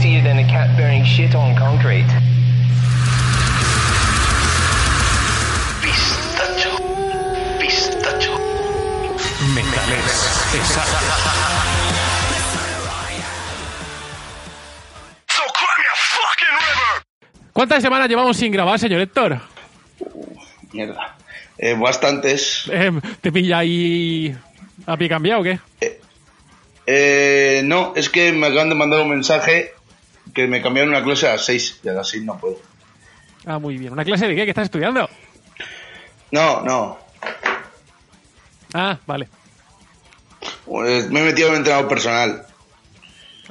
greasier than a cat burning shit on concrete. Pistacho. Pistacho. Metales river. ¿Cuántas semanas llevamos sin grabar, señor Héctor? Mierda. Eh, bastantes. Eh, ¿Te pilla ahí a pie cambiado o qué? Eh, no, es que me acaban de mandar un mensaje que me cambiaron una clase a las 6 y a las 6 no puedo. Ah, muy bien. ¿Una clase de qué? ¿Qué estás estudiando? No, no. Ah, vale. Pues me he metido en entrenador personal.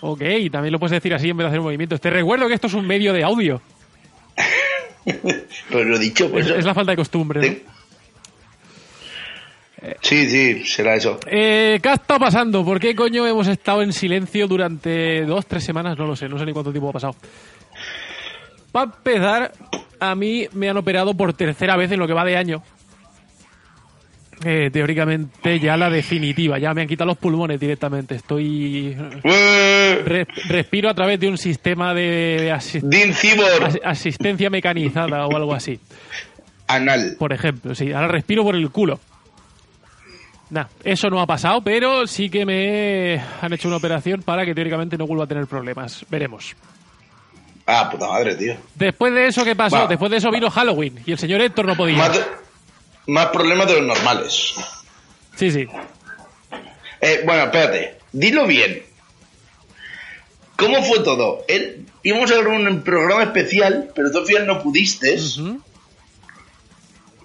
Ok, también lo puedes decir así en vez de hacer movimientos. Te recuerdo que esto es un medio de audio. Pero lo dicho, pues. Es, es la falta de costumbre. ¿no? Sí. Sí, será eso. Eh, ¿Qué ha estado pasando? ¿Por qué coño hemos estado en silencio durante dos, tres semanas? No lo sé, no sé ni cuánto tiempo ha pasado. Para empezar, a mí me han operado por tercera vez en lo que va de año. Eh, teóricamente ya la definitiva, ya me han quitado los pulmones directamente. Estoy. ¡Eh! re- respiro a través de un sistema de, as- asistencia mecanizada o algo así. anal. Por ejemplo, sí, ahora respiro por el culo. Nah, eso no ha pasado, pero sí que me han hecho una operación para que teóricamente no vuelva a tener problemas. Veremos. Ah, puta madre, tío. Después de eso, ¿qué pasó? Después de eso vino Halloween y el señor Héctor no podía. Más, de- más problemas de los normales. Sí, sí. Eh, bueno, espérate. Dilo bien. ¿Cómo fue todo? Él, íbamos a grabar un programa especial, pero tú al final no pudiste.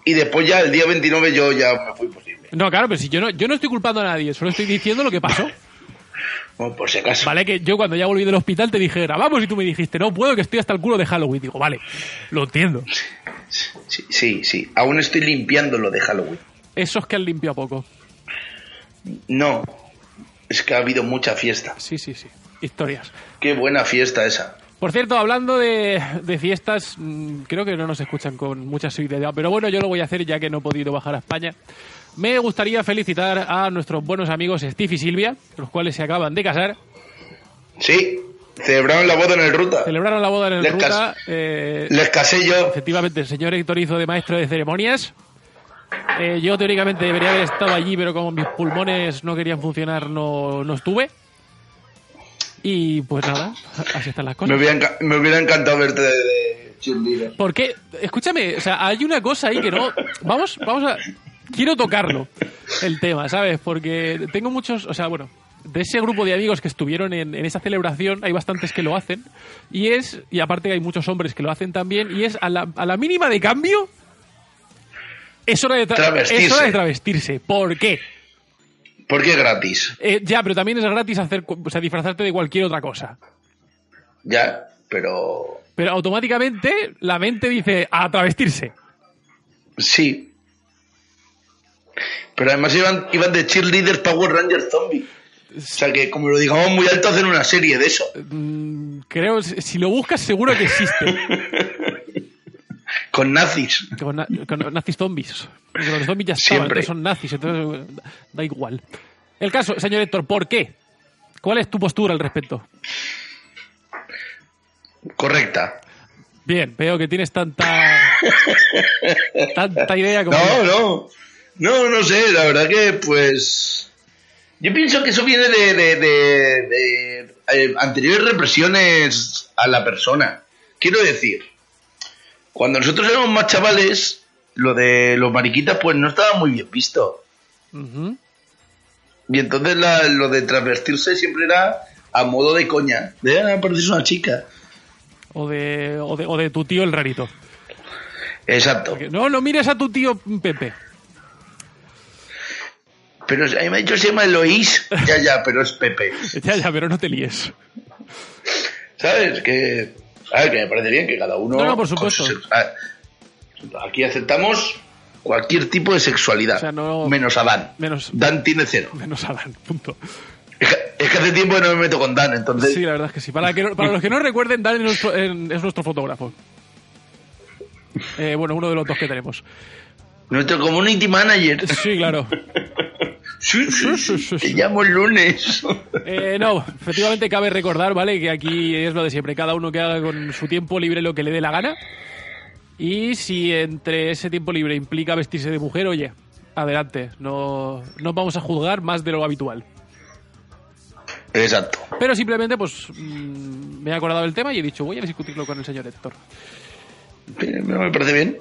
Y después ya el día 29 yo ya me fui posible. No, claro, pero si yo no, yo no estoy culpando a nadie, solo estoy diciendo lo que pasó. Bueno, por si acaso. Vale, que yo cuando ya volví del hospital te dije, grabamos y tú me dijiste, no puedo, que estoy hasta el culo de Halloween. Digo, vale, lo entiendo. Sí, sí, sí. Aún estoy limpiando lo de Halloween. Esos que han limpiado poco. No. Es que ha habido mucha fiesta. Sí, sí, sí. Historias. Qué buena fiesta esa. Por cierto, hablando de, de fiestas, mm, creo que no nos escuchan con mucha seguridad, pero bueno, yo lo voy a hacer ya que no he podido bajar a España. Me gustaría felicitar a nuestros buenos amigos Steve y Silvia, los cuales se acaban de casar. Sí. Celebraron la boda en el ruta. Celebraron la boda en el Les Ruta. cas- eh, Les casé yo. efectivamente, el señor Héctor hizo de maestro de ceremonias. Eh, yo teóricamente debería haber estado allí, pero como mis pulmones no querían funcionar, no, no estuve. Y pues nada, así están las cosas. Me hubiera, enca- me hubiera encantado verte de, de. Porque, escúchame, o sea, hay una cosa ahí que no. Vamos, vamos a. Quiero tocarlo, el tema, ¿sabes? Porque tengo muchos. O sea, bueno, de ese grupo de amigos que estuvieron en, en esa celebración, hay bastantes que lo hacen. Y es. Y aparte hay muchos hombres que lo hacen también. Y es a la, a la mínima de cambio. Es hora de, tra- Travestirse. es hora de travestirse. ¿Por qué? Porque es gratis. Eh, ya, pero también es gratis hacer, o sea, disfrazarte de cualquier otra cosa. Ya, pero. Pero automáticamente la mente dice a travestirse. Sí. Pero además iban, iban de cheerleaders Power Rangers Zombie. O sea que, como lo digamos muy alto, hacen una serie de eso. Mm, creo, si lo buscas, seguro que existe. Con nazis. Con, na- con nazis zombies. Porque Los zombies ya estaban, Siempre. son nazis, entonces da igual. El caso, señor Héctor, ¿por qué? ¿Cuál es tu postura al respecto? Correcta. Bien, veo que tienes tanta tanta idea como No, no. No, no sé. La verdad que, pues. Yo pienso que eso viene de, de, de- de, eh, anteriores represiones a la persona. Quiero decir, cuando nosotros éramos más chavales, lo de los mariquitas, pues no estaba muy bien visto. Y entonces la- lo de transvestirse siempre era a modo de coña. De, ah, pareces una chica. o, de, o, de, o de tu tío el rarito. Exacto. No, no mires a tu tío Pepe. Pero a mí me ha dicho se llama Eloís. Ya, ya, pero es Pepe. Ya, ya, pero no te líes. ¿Sabes? Que, a ver, que me parece bien que cada uno... No, no, por supuesto. a- Aquí aceptamos cualquier tipo de sexualidad. O sea, no- Menos a Dan. Menos- Dan tiene cero. Menos Alan, punto. Es que, es que hace tiempo que no me meto con Dan, entonces... Sí, la verdad es que sí. Para, que para los que no recuerden, Dan es nuestro, en- es nuestro fotógrafo. Eh, bueno, uno de los dos que tenemos. Nuestro community manager. Sí, claro. Sí, Te llamo el lunes. Eh, no, efectivamente cabe recordar, ¿vale? Que aquí es lo de siempre, cada uno que haga con su tiempo libre lo que le dé la gana. Y si entre ese tiempo libre implica vestirse de mujer, oye, adelante, no, no vamos a juzgar más de lo habitual. Exacto. Pero simplemente, pues, mm, me he acordado del tema y he dicho, voy a discutirlo con el señor Héctor. Me parece bien.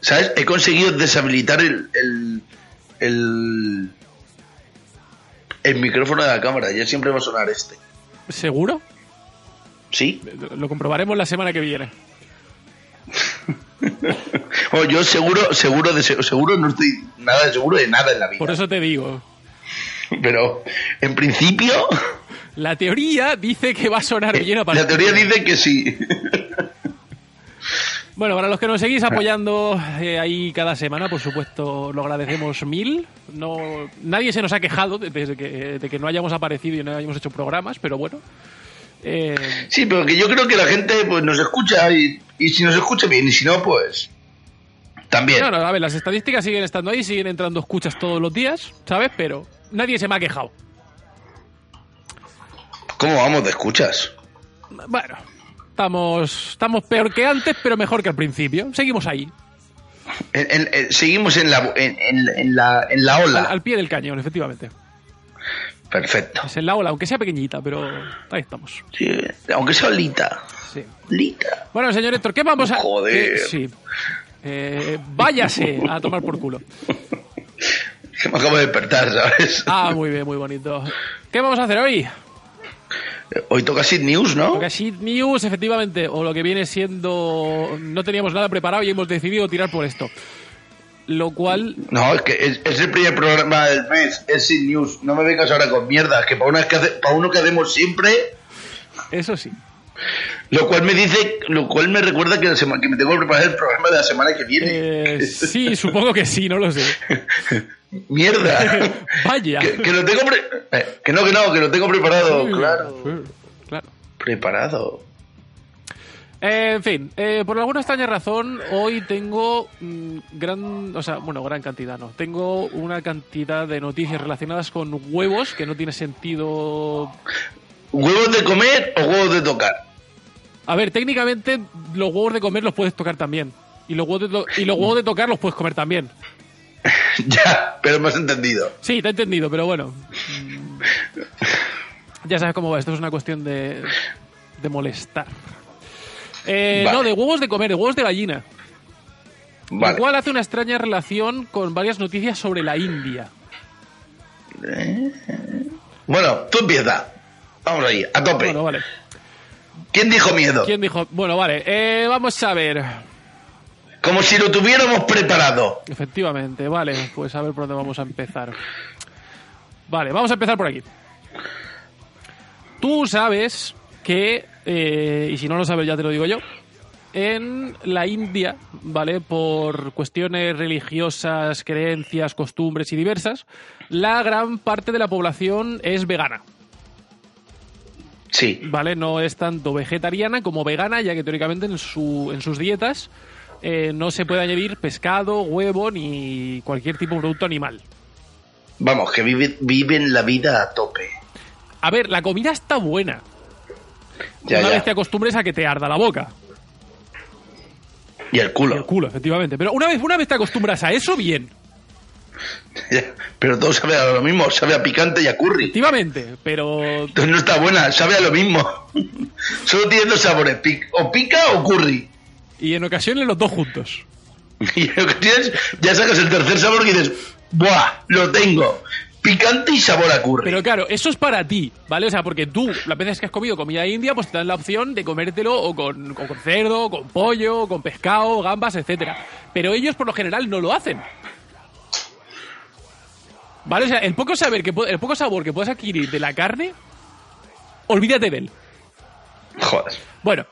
¿Sabes? He conseguido deshabilitar el, el, el, el micrófono de la cámara. Ya siempre va a sonar este. ¿Seguro? ¿Sí? Lo comprobaremos la semana que viene. Oh, yo seguro, seguro, de, seguro no estoy nada seguro de nada en la vida. Por eso te digo, Pero en principio, la teoría dice que va a sonar bien a la teoría dice que sí. Bueno, para los que nos seguís apoyando eh, ahí cada semana, por supuesto, lo agradecemos mil. No, nadie se nos ha quejado de, de que, de que no hayamos aparecido y no hayamos hecho programas, pero bueno. Eh, Sí, pero que yo creo que la gente pues nos escucha y, y si nos escucha bien y si no, pues también. no, no, a ver, las estadísticas siguen estando ahí, siguen entrando escuchas todos los días, ¿sabes? Pero nadie se me ha quejado. ¿Cómo vamos de escuchas? Bueno, estamos, estamos peor que antes, pero mejor que al principio. Seguimos ahí, En- en- en- seguimos en la, en, la, en la ola. al, al pie del cañón, efectivamente. Perfecto. Es en la ola, aunque sea pequeñita, pero ahí estamos. Sí, aunque sea olita. Sí. Lita. Bueno, señor Héctor, ¿qué vamos a...? Joder. Eh, sí. Eh, váyase a tomar por culo. Que me acabo de despertar, ¿sabes? Ah, muy bien, muy bonito. ¿Qué vamos a hacer hoy? Hoy toca Sid News, ¿no? Porque Shit News, efectivamente, o lo que viene siendo... No teníamos nada preparado y hemos decidido tirar por esto. Lo cual... No, es que es, es el primer programa del mes, es Sid News. No me vengas ahora con mierda, que para, una que hace- para uno que hacemos siempre, Eso sí. Lo cual me dice, lo cual me recuerda que, la sema- que me tengo que preparar el programa de la semana que viene. Eh, sí, supongo que sí, no lo sé. Mierda. Vaya. que, que lo tengo pre- eh, que no, que no, que lo tengo preparado, claro. Sí, claro. Preparado. Eh, en fin, eh, por alguna extraña razón, hoy tengo mm, gran, o sea, bueno, gran cantidad, no. Tengo una cantidad de noticias relacionadas con huevos que no tiene sentido. ¿Huevos de comer o huevos de tocar? A ver, técnicamente los huevos de comer los puedes tocar también. Y los huevos de, to- y los huevos de tocar los puedes comer también. ya, pero me has entendido. Sí, te he entendido, pero bueno. Ya sabes cómo va, esto es una cuestión de, de molestar. Eh, Vale. No, de huevos de comer, de huevos de gallina. Vale. Lo cual hace una extraña relación con varias noticias sobre la India. Bueno, tú empieza. Vamos ahí, a tope. Bueno, vale. ¿Quién dijo miedo? ¿Quién dijo? Bueno, vale. eh, vamos a ver. Como si lo tuviéramos preparado. Efectivamente, vale. Pues a ver por dónde vamos a empezar. Vale, vamos a empezar por aquí. Tú sabes que, eh, y si no lo sabes ya te lo digo yo, en la India, ¿vale? Por cuestiones religiosas, creencias, costumbres y diversas, la gran parte de la población es vegana. Sí. ¿vale? No es tanto vegetariana como vegana, ya que teóricamente en, su, en sus dietas eh, no se puede añadir pescado, huevo ni cualquier tipo de producto animal. Vamos, que vive- viven la vida a tope. A ver, la comida está buena. Ya, una ya. vez te acostumbres a que te arda la boca. Y el culo. El culo, efectivamente. Pero una vez, una vez te acostumbras a eso, bien. Pero todo sabe a lo mismo, sabe a picante y a curry. Efectivamente. Pero Entonces no está buena, sabe a lo mismo. Solo tiene dos sabores, o pica o curry. Y en ocasiones los dos juntos. Y que tienes, ya sacas el tercer sabor y dices, ¡buah! Lo tengo. Picante y sabor a curry. Pero claro, eso es para ti, ¿vale? O sea, porque tú, las veces que has comido comida india, pues te dan la opción de comértelo o con, o con cerdo, o con pollo, o con pescado, gambas, etcétera. Pero ellos por lo general no lo hacen. ¿Vale? O sea, el poco, saber que, el poco sabor que puedes adquirir de la carne, olvídate de él. Joder. Bueno,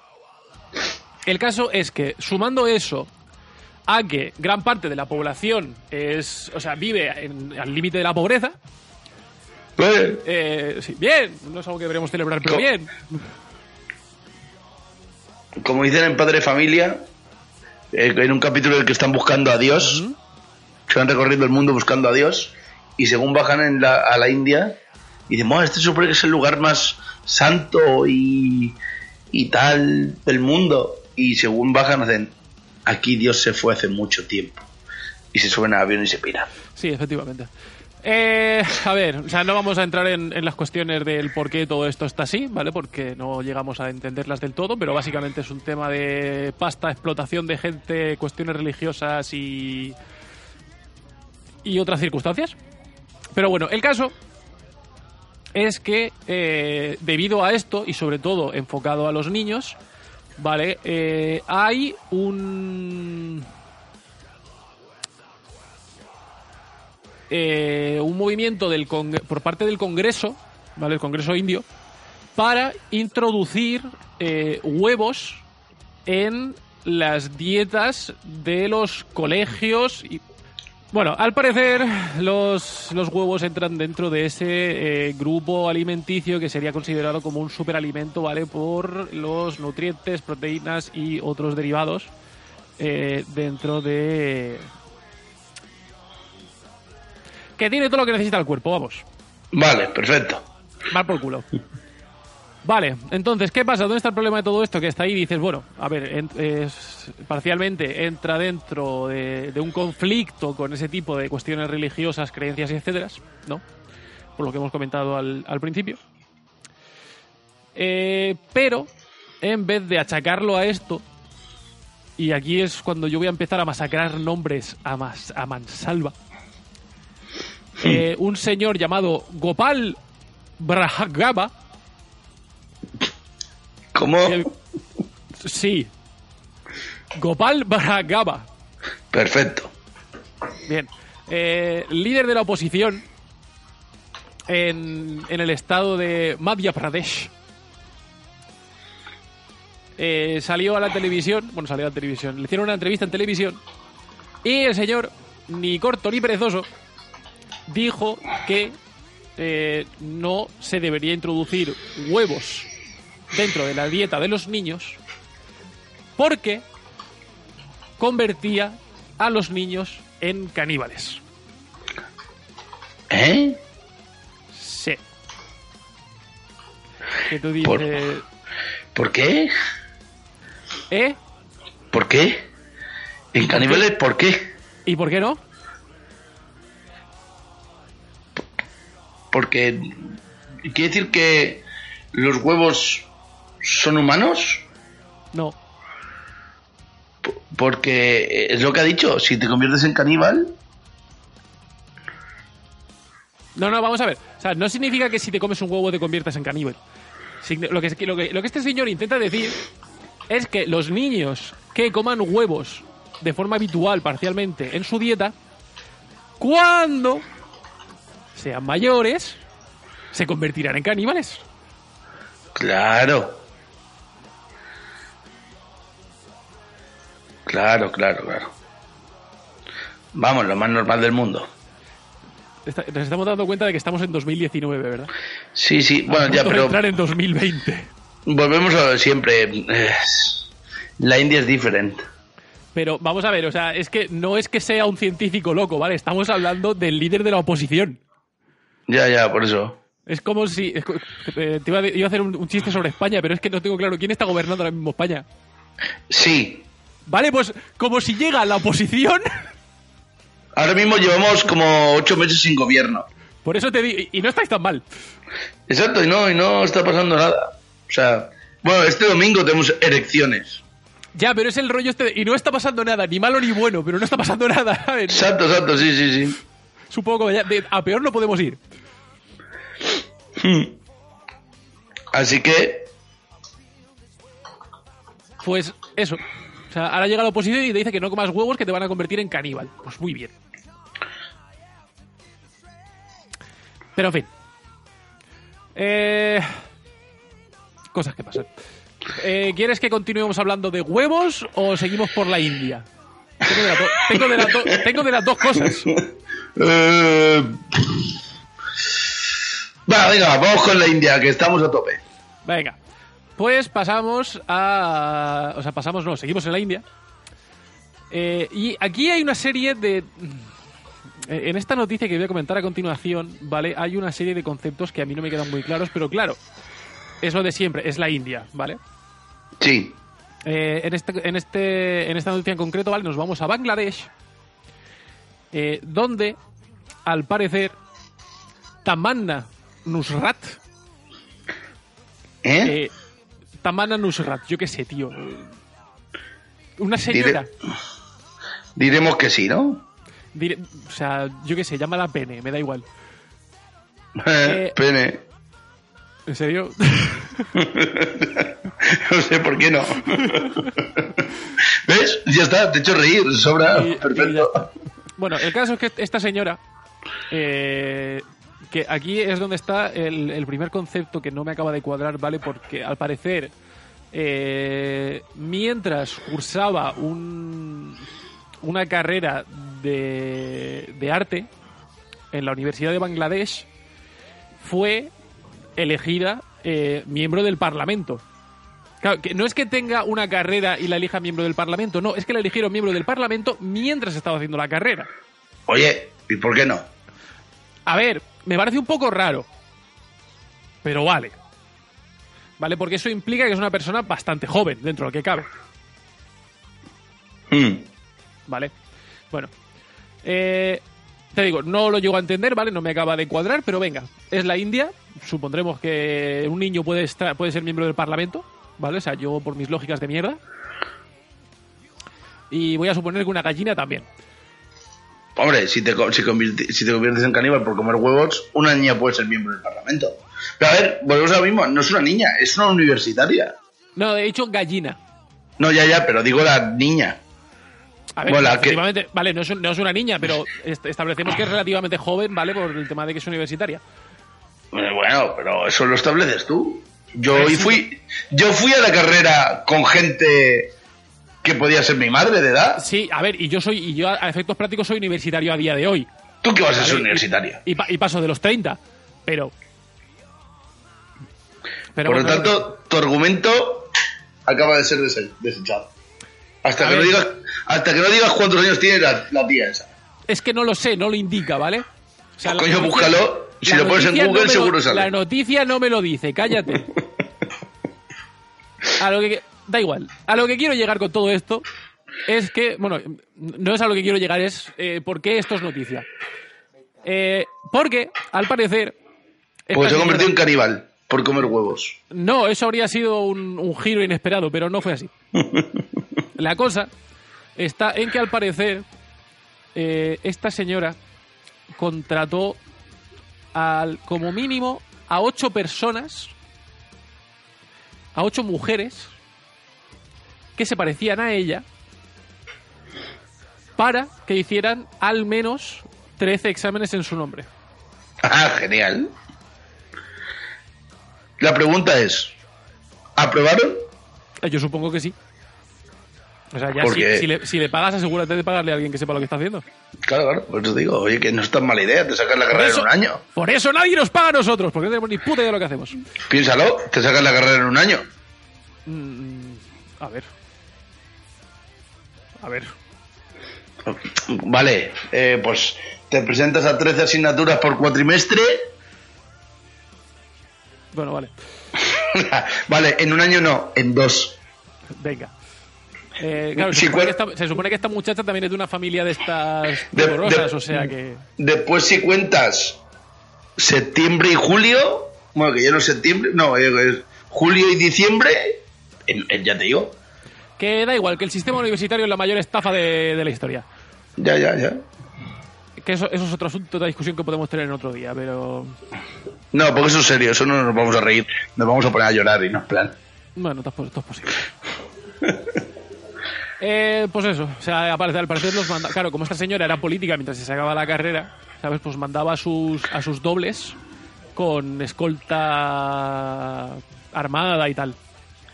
el caso es que sumando eso a que gran parte de la población es, o sea, vive en- al límite de la pobreza, Eh, eh, sí, bien, no es algo que deberíamos celebrar, pero Co- bien. Como dicen en Padre Familia, eh, en un capítulo en el que están buscando a Dios, se van recorriendo el mundo buscando a Dios, y según bajan en la- a la India, dicen, bueno, este que es el lugar más santo y, y tal del mundo. Y según bajan, hacen, aquí Dios se fue hace mucho tiempo. Y se suben al avión y se piran. Sí, efectivamente. Eh, a ver, o sea, no vamos a entrar en, en las cuestiones del por qué todo esto está así, ¿vale? Porque no llegamos a entenderlas del todo, pero básicamente es un tema de pasta, explotación de gente, cuestiones religiosas y. y otras circunstancias. Pero bueno, el caso es que eh, debido a esto, y sobre todo enfocado a los niños, ¿vale? Eh, hay un. eh, un movimiento del por parte del Congreso, ¿vale? El Congreso indio, para introducir huevos en las dietas de los colegios. Y, bueno, al parecer los, los huevos entran dentro de ese eh, grupo alimenticio que sería considerado como un superalimento, ¿vale? Por los nutrientes, proteínas y otros derivados eh, dentro de, que tiene todo lo que necesita el cuerpo, vamos. Vale, perfecto. Mal por culo. Vale, entonces, ¿qué pasa? ¿Dónde está el problema de todo esto? Que está ahí y dices, bueno, a ver, en- es- parcialmente entra dentro de, de un conflicto con ese tipo de cuestiones religiosas, creencias etcétera, ¿no? Por lo que hemos comentado al, al principio. Eh, pero, en vez de achacarlo a esto, y aquí es cuando yo voy a empezar a masacrar nombres a, mas- a mansalva, eh, un señor llamado Gopal Brahagaba. ¿Cómo? el- sí. Gopal Brahagaba. Perfecto. Bien. Eh, líder de la oposición en, en el estado de Madhya Pradesh. Eh, salió a la televisión, bueno, salió a la televisión, le hicieron una entrevista en televisión y el señor, ni corto ni perezoso, dijo que eh, no se debería introducir huevos dentro de la dieta de los niños porque convertía a los niños en caníbales. ¿Eh? Sí. Que tú Por- dices, ¿Por qué? ¿eh? ¿Por qué? ¿En caníbales por qué? ¿Y por qué no? Porque quiere decir que los huevos son humanos. No. P- Porque es lo que ha dicho, si te conviertes en caníbal, No, no, vamos a ver. O sea, no significa que si te comes un huevo te conviertas en caníbal. Signi- Lo que, lo, que, lo que este señor intenta decir es que los niños que coman huevos de forma habitual, parcialmente, en su dieta, cuando sean mayores, se convertirán en caníbales. claro. Claro, claro, claro. Vamos, lo más normal del mundo. Está- Nos estamos dando cuenta de que estamos en 2019, ¿verdad? Sí, sí, bueno, ya, pero entrar en 2020. volvemos a lo de siempre. La India es diferente. Pero vamos a ver, o sea, es que no es que sea un científico loco, ¿vale? Estamos hablando del líder de la oposición. Ya, ya, por eso. Es como si. es eh, te iba a, iba a hacer un, un chiste sobre España, pero es que no tengo claro quién está gobernando ahora mismo España. Sí, Vale, pues como si llega la oposición. ahora mismo llevamos como ocho meses sin gobierno. Por eso te digo. Y no estáis tan mal. Exacto, y no, y no está pasando nada. O sea, bueno, este domingo tenemos elecciones. Ya, pero es el rollo este. de- y no está pasando nada, ni malo ni bueno, pero no está pasando nada. ¿sabes? Exacto, exacto, sí, sí, sí. Supongo que ya- de- a peor no podemos ir. Así que, Pues eso. O sea, ahora llega la oposición y te dice que no comas huevos que te van a convertir en caníbal. Pues muy bien. Pero en fin. Eh, cosas que pasan. Eh, ¿Quieres que continuemos hablando de huevos o seguimos por la India? Tengo de, las do- tengo de las do- tengo de las dos cosas. eh, va, venga, vamos con la India, que estamos a tope. Venga. Pues pasamos a. O sea, pasamos, no, seguimos en la India. Eh, y aquí hay una serie de. Eh, En esta noticia que voy a comentar a continuación, ¿vale? Hay una serie de conceptos que a mí no me quedan muy claros, pero claro, es lo de siempre, es la India, ¿vale? Sí. Eh, en, este, en, este, en esta noticia en concreto, ¿vale? Nos vamos a Bangladesh, eh, donde, al parecer, Tamanna Nusrat, ¿Eh? Eh, Tamanna Nusrat, yo qué sé, tío. Una señora, Dire- Diremos que sí, ¿no? dire- o sea, yo qué sé, llámala pene, me da igual. Eh, Pene. ¿En serio? no sé por qué no. ¿Ves? Ya está, te he hecho reír, sobra. Y- Perfecto. Bueno, el caso es que esta señora, eh, que aquí es donde está el, el primer concepto que no me acaba de cuadrar, ¿vale? Porque al parecer, eh, mientras cursaba un, una carrera de, de arte en la Universidad de Bangladesh, fue elegida eh, miembro del Parlamento. Claro, que no es que tenga una carrera y la elija miembro del Parlamento, no, es que la eligieron miembro del Parlamento mientras estaba haciendo la carrera. Oye, ¿y por qué no? A ver, me parece un poco raro, pero vale. Vale, porque eso implica que es una persona bastante joven dentro de lo que cabe. Hmm. ¿vale? Bueno, eh, te digo, no lo llego a entender, ¿vale? No me acaba de cuadrar, pero venga, es la India, supondremos que un niño puede, estar, puede ser miembro del Parlamento, ¿vale? O sea, yo por mis lógicas de mierda. Y voy a suponer que una gallina también. Hombre, si te, co- si, convirti- si te conviertes en caníbal por comer huevos, una niña puede ser miembro del Parlamento. Pero a ver, volvemos a lo mismo, no es una niña, es una universitaria. No, he dicho gallina. No, ya, ya, pero digo la niña. A ver, Bueno, que- vale, no es, un- no es una niña, pero est- establecemos que es relativamente joven, ¿vale? Por el tema de que es universitaria. Eh, Bueno, pero eso lo estableces tú. Yo hoy fui, yo fui a la carrera con gente que podía ser mi madre de edad. Sí, a ver, y yo soy, y yo a efectos prácticos soy universitario a día de hoy. ¿Tú qué vas a ser Vale, universitaria? Y, pa- y paso de los 30, pero... pero Por lo tanto, tu argumento acaba de ser dese- desechado. Hasta A que, no ver. digas, hasta que no digas cuántos años tiene la, la tía esa. Es que no lo sé, no lo indica, ¿vale? O sea, la Coño, búscalo. Si lo pones en no Google, lo- seguro sale. La noticia no me lo dice, cállate. A lo que... Da igual. A lo que quiero llegar con todo esto es que... Bueno, no es a lo que quiero llegar, es eh, por qué esto es noticia. Eh, porque, al parecer... Porque se convertido en caníbal por comer huevos. No, eso habría sido un, un giro inesperado, pero no fue así. La cosa está en que al parecer eh, esta señora contrató al, como mínimo a ocho personas, a ocho mujeres que se parecían a ella para que hicieran al menos 13 exámenes en su nombre. Ah, genial. La pregunta es, ¿aprobaron? Eh, Yo supongo que sí. O sea, ya si, Porque- si le, si le pagas, asegúrate de pagarle a alguien que sepa lo que está haciendo. Claro, claro, por eso digo, oye, que no es tan mala idea, te sacas la Por carrera eso, en un año. por eso nadie nos paga a nosotros, porque no tenemos ni puta idea de lo que hacemos. Piénsalo, te sacas la carrera en un año. Mm, a ver. A ver. Vale, eh, pues te presentas a 13 asignaturas por cuatrimestre. Bueno, vale. vale, en un año no, en dos. Venga. Eh, claro, se, Si supone que esta, se supone que esta muchacha también es de una familia de estas De- de- o sea que... Después si cuentas septiembre y julio, bueno, que ya no es septiembre, no, eh, es julio y diciembre, en- en- ya te digo, Que da igual, que el sistema universitario es la mayor estafa de, de la historia. ya, ya, ya. Que eso, eso es otro asunto de discusión que podemos tener en otro día, pero... No, porque eso es serio, eso no nos vamos a reír, nos vamos a poner a llorar y no es plan. Bueno, todo, es posible. Eh, pues eso, o sea, al parecer, al parecer los manda... Claro, como esta señora era política mientras se sacaba la carrera, ¿sabes? Pues mandaba a sus, a sus dobles con escolta armada y tal.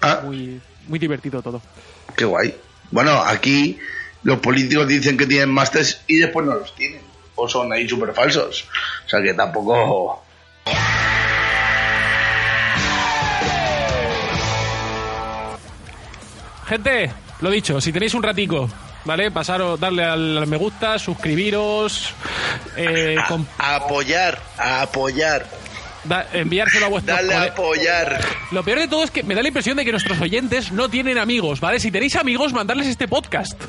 Ah, Muy, muy divertido todo. Qué guay. Bueno, aquí los políticos dicen que tienen másteres y después no los tienen. O son ahí súper falsos. O sea que tampoco... Gente, lo dicho, si tenéis un ratico ¿vale? Pasaros, darle al, me gusta, suscribiros, eh, A, com- a apoyar, a apoyar. Da- enviárselo a vuestros Dale a apoyar. Lo peor de todo es que me da la impresión de que nuestros oyentes no tienen amigos, ¿vale? Si tenéis amigos, mandarles este podcast.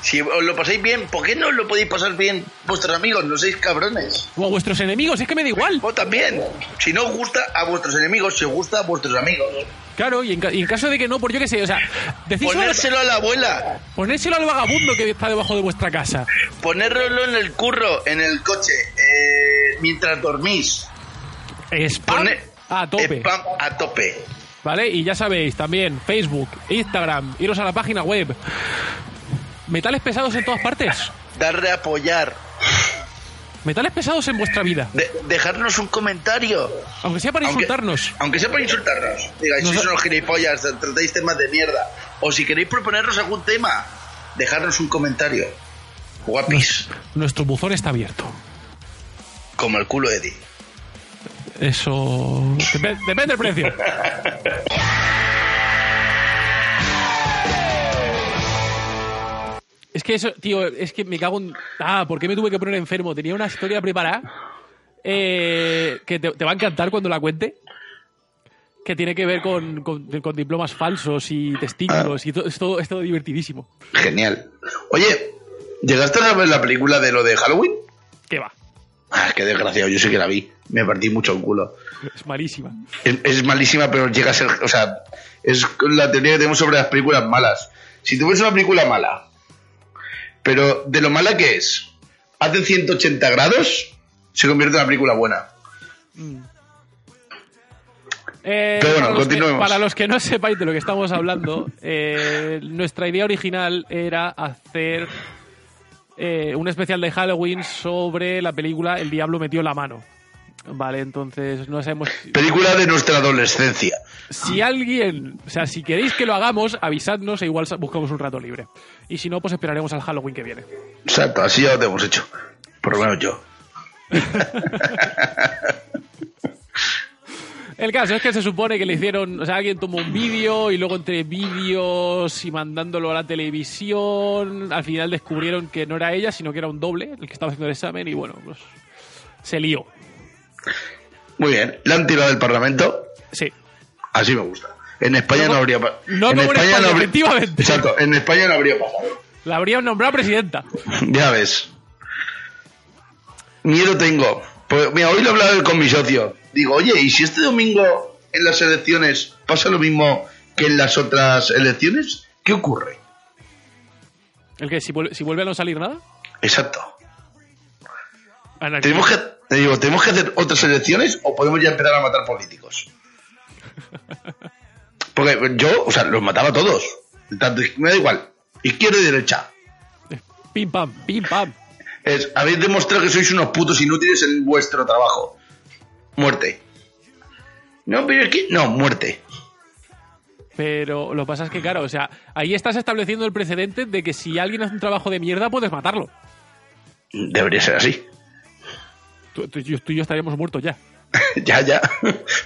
Si os lo pasáis bien, ¿por qué no lo podéis pasar bien vuestros amigos? No seis cabrones. O a vuestros enemigos, es que me da igual. O también, si no os gusta a vuestros enemigos, si os gusta a vuestros amigos. Claro, y en, ca- y en caso de que no, por yo qué sé, o sea, Ponérselo a la abuela, ponérselo al vagabundo que está debajo de vuestra casa. ponéroslo en el curro, en el coche, eh, mientras dormís. Spam Pone- a tope, Spam a tope. ¿vale? Y ya sabéis, también Facebook, Instagram, iros a la página web. Metales pesados en todas partes. Darle a apoyar. Metales pesados en vuestra vida. De- dejarnos un comentario. Aunque sea para Aunque- insultarnos. Aunque sea para insultarnos. Digáis, Nos- sois unos gilipollas, tratáis temas de mierda. O si queréis proponernos algún tema, dejarnos un comentario. Guapis, Nuestro buzón está abierto. como el culo de Eddie. Eso. Dep- depende del precio. Es que eso, tío, es que me cago en. Ah, ¿por qué me tuve que poner enfermo? Tenía una historia preparada eh, que te, te va a encantar cuando la cuente. Que tiene que ver con, con- con diplomas falsos y testículos y todo, es, todo, es todo divertidísimo. Genial. Oye, ¿llegaste a ver la película de lo de Halloween? ¿Qué va? Ah, qué desgraciado, yo sí que la vi. Me partí mucho el culo. Es malísima. Es, es malísima, pero llega a ser. O sea, es la teoría que tenemos sobre las películas malas. Si tú ves una película mala, pero de lo mala que es, hace 180 grados, se convierte en una película buena. Eh, Pero bueno, para, los que, continuemos. para los que no sepáis de lo que estamos hablando, eh, nuestra idea original era hacer eh, un especial de Halloween sobre la película El Diablo metió la mano. Vale, entonces no sabemos Película de nuestra adolescencia. si alguien, o sea, si queréis que lo hagamos, avisadnos e igual buscamos un rato libre. Y si no, pues esperaremos al Halloween que viene. Exacto, así ya lo hemos hecho. Por lo menos yo. El caso es que se supone que le hicieron, o sea, alguien tomó un vídeo y luego entre vídeos y mandándolo a la televisión, al final descubrieron que no era ella, sino que era un doble el que estaba haciendo el examen y bueno, pues se lió. Muy bien. La han tirado del Parlamento. Sí. Así me gusta. En España No no, habría pa- no en España, habría- efectivamente. Exacto, en España no habría pasado. La habrían nombrado presidenta. Ya ves. Miedo tengo. Pues, mira, hoy lo he hablado con mi socio. Digo, oye, ¿y si este domingo en las elecciones pasa lo mismo que en las otras elecciones? ¿Qué ocurre? ¿El que si, vuel- si vuelve a no salir nada? Exacto. ¿Tenemos que, te digo, ¿tenemos que hacer otras elecciones o podemos ya empezar a matar políticos? Porque yo, o sea, los mataba a todos. Tanto, me da igual. Izquierda y derecha. Pim pam, pim pam. Es, habéis demostrado que sois unos putos inútiles en vuestro trabajo. Muerte. No, pero es que... No, muerte. Pero lo que pasa es que, claro, o sea, ahí estás estableciendo el precedente de que si alguien hace un trabajo de mierda, puedes matarlo. Debería ser así. Tú, tú- yo- tú y yo estaríamos muertos ya. ya, ya.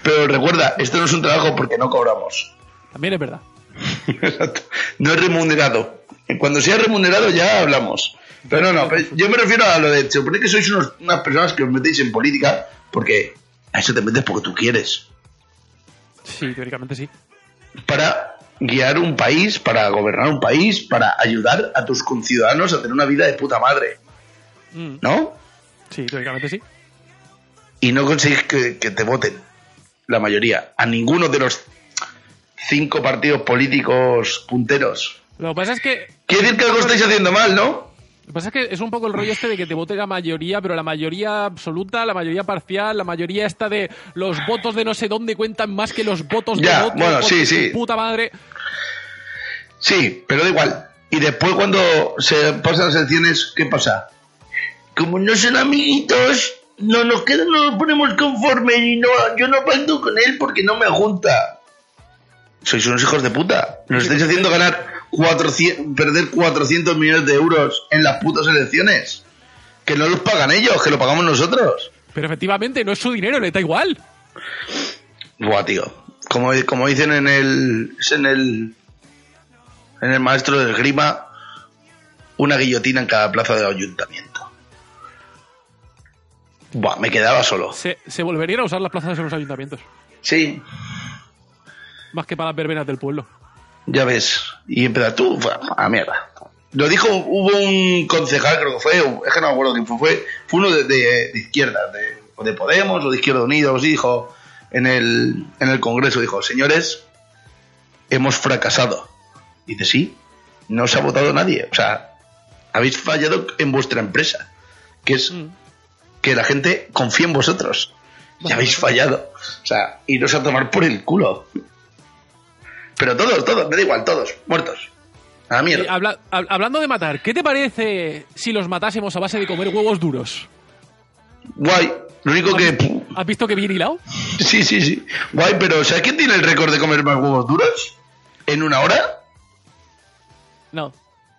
Pero recuerda, esto no es un trabajo porque no cobramos. También es verdad. Exacto. No es remunerado. Cuando sea remunerado ya hablamos. Pero no, no, pero yo me refiero a lo de, supone que sois unos- unas personas que os metéis en política porque a eso te metes porque tú quieres. Sí, teóricamente sí. Para guiar un país, para gobernar un país, para ayudar a tus conciudadanos a tener una vida de puta madre. Mm, ¿No? sí, teóricamente sí. Y no conseguís que, que te voten la mayoría. A ninguno de los cinco partidos políticos punteros. Lo que pasa es que Quiere decir que algo estáis haciendo mal, ¿no? Lo que pasa es que es un poco el rollo este de que te vote la mayoría, pero la mayoría absoluta, la mayoría parcial, la mayoría esta de los votos de no sé dónde cuentan más que los votos Ya, de otro. bueno, sí, sí. Puta madre. Sí, pero da igual. Y después cuando se pasan las elecciones, ¿qué pasa? Como no son amiguitos, no nos quedan, no nos ponemos conformes y no, yo no pacto con él porque no me junta. Sois unos hijos de puta. Nos estáis haciendo ganar 400, perder 400 millones de euros en las putas elecciones. Que no los pagan ellos, que lo pagamos nosotros. Pero efectivamente, no es su dinero, le da igual. Buah, tío. Como, como dicen en el. En el. En el maestro del grima. una guillotina en cada plaza del ayuntamiento. Buah, me quedaba solo. Se, se volverían a usar las plazas en los ayuntamientos. Sí, Más que para las verbenas del pueblo. Ya ves. Y empezar tú, a mierda. Lo dijo, hubo un concejal, creo que fue, es que no me acuerdo quién fue, fue, fue uno de, de- de izquierda, de, o de Podemos o de Izquierda Unida, o así, dijo en el, en el Congreso, dijo, señores, hemos fracasado. Dice, sí, no os ha votado nadie. O sea, habéis fallado en vuestra empresa, que es Mm. que la gente confía en vosotros. Y Bueno, habéis fallado. O sea, iros a tomar por el culo. Pero todos, todos, me da igual, todos, muertos. A la Eh, mierda. habla- hab- hablando de matar, ¿qué te parece si los matásemos a base de comer huevos duros? Guay. Lo único que. ¿Has visto que bien hilado? Sí, sí, sí. Guay, pero ¿sabes quién tiene el récord de comer más huevos duros? ¿En una hora? No.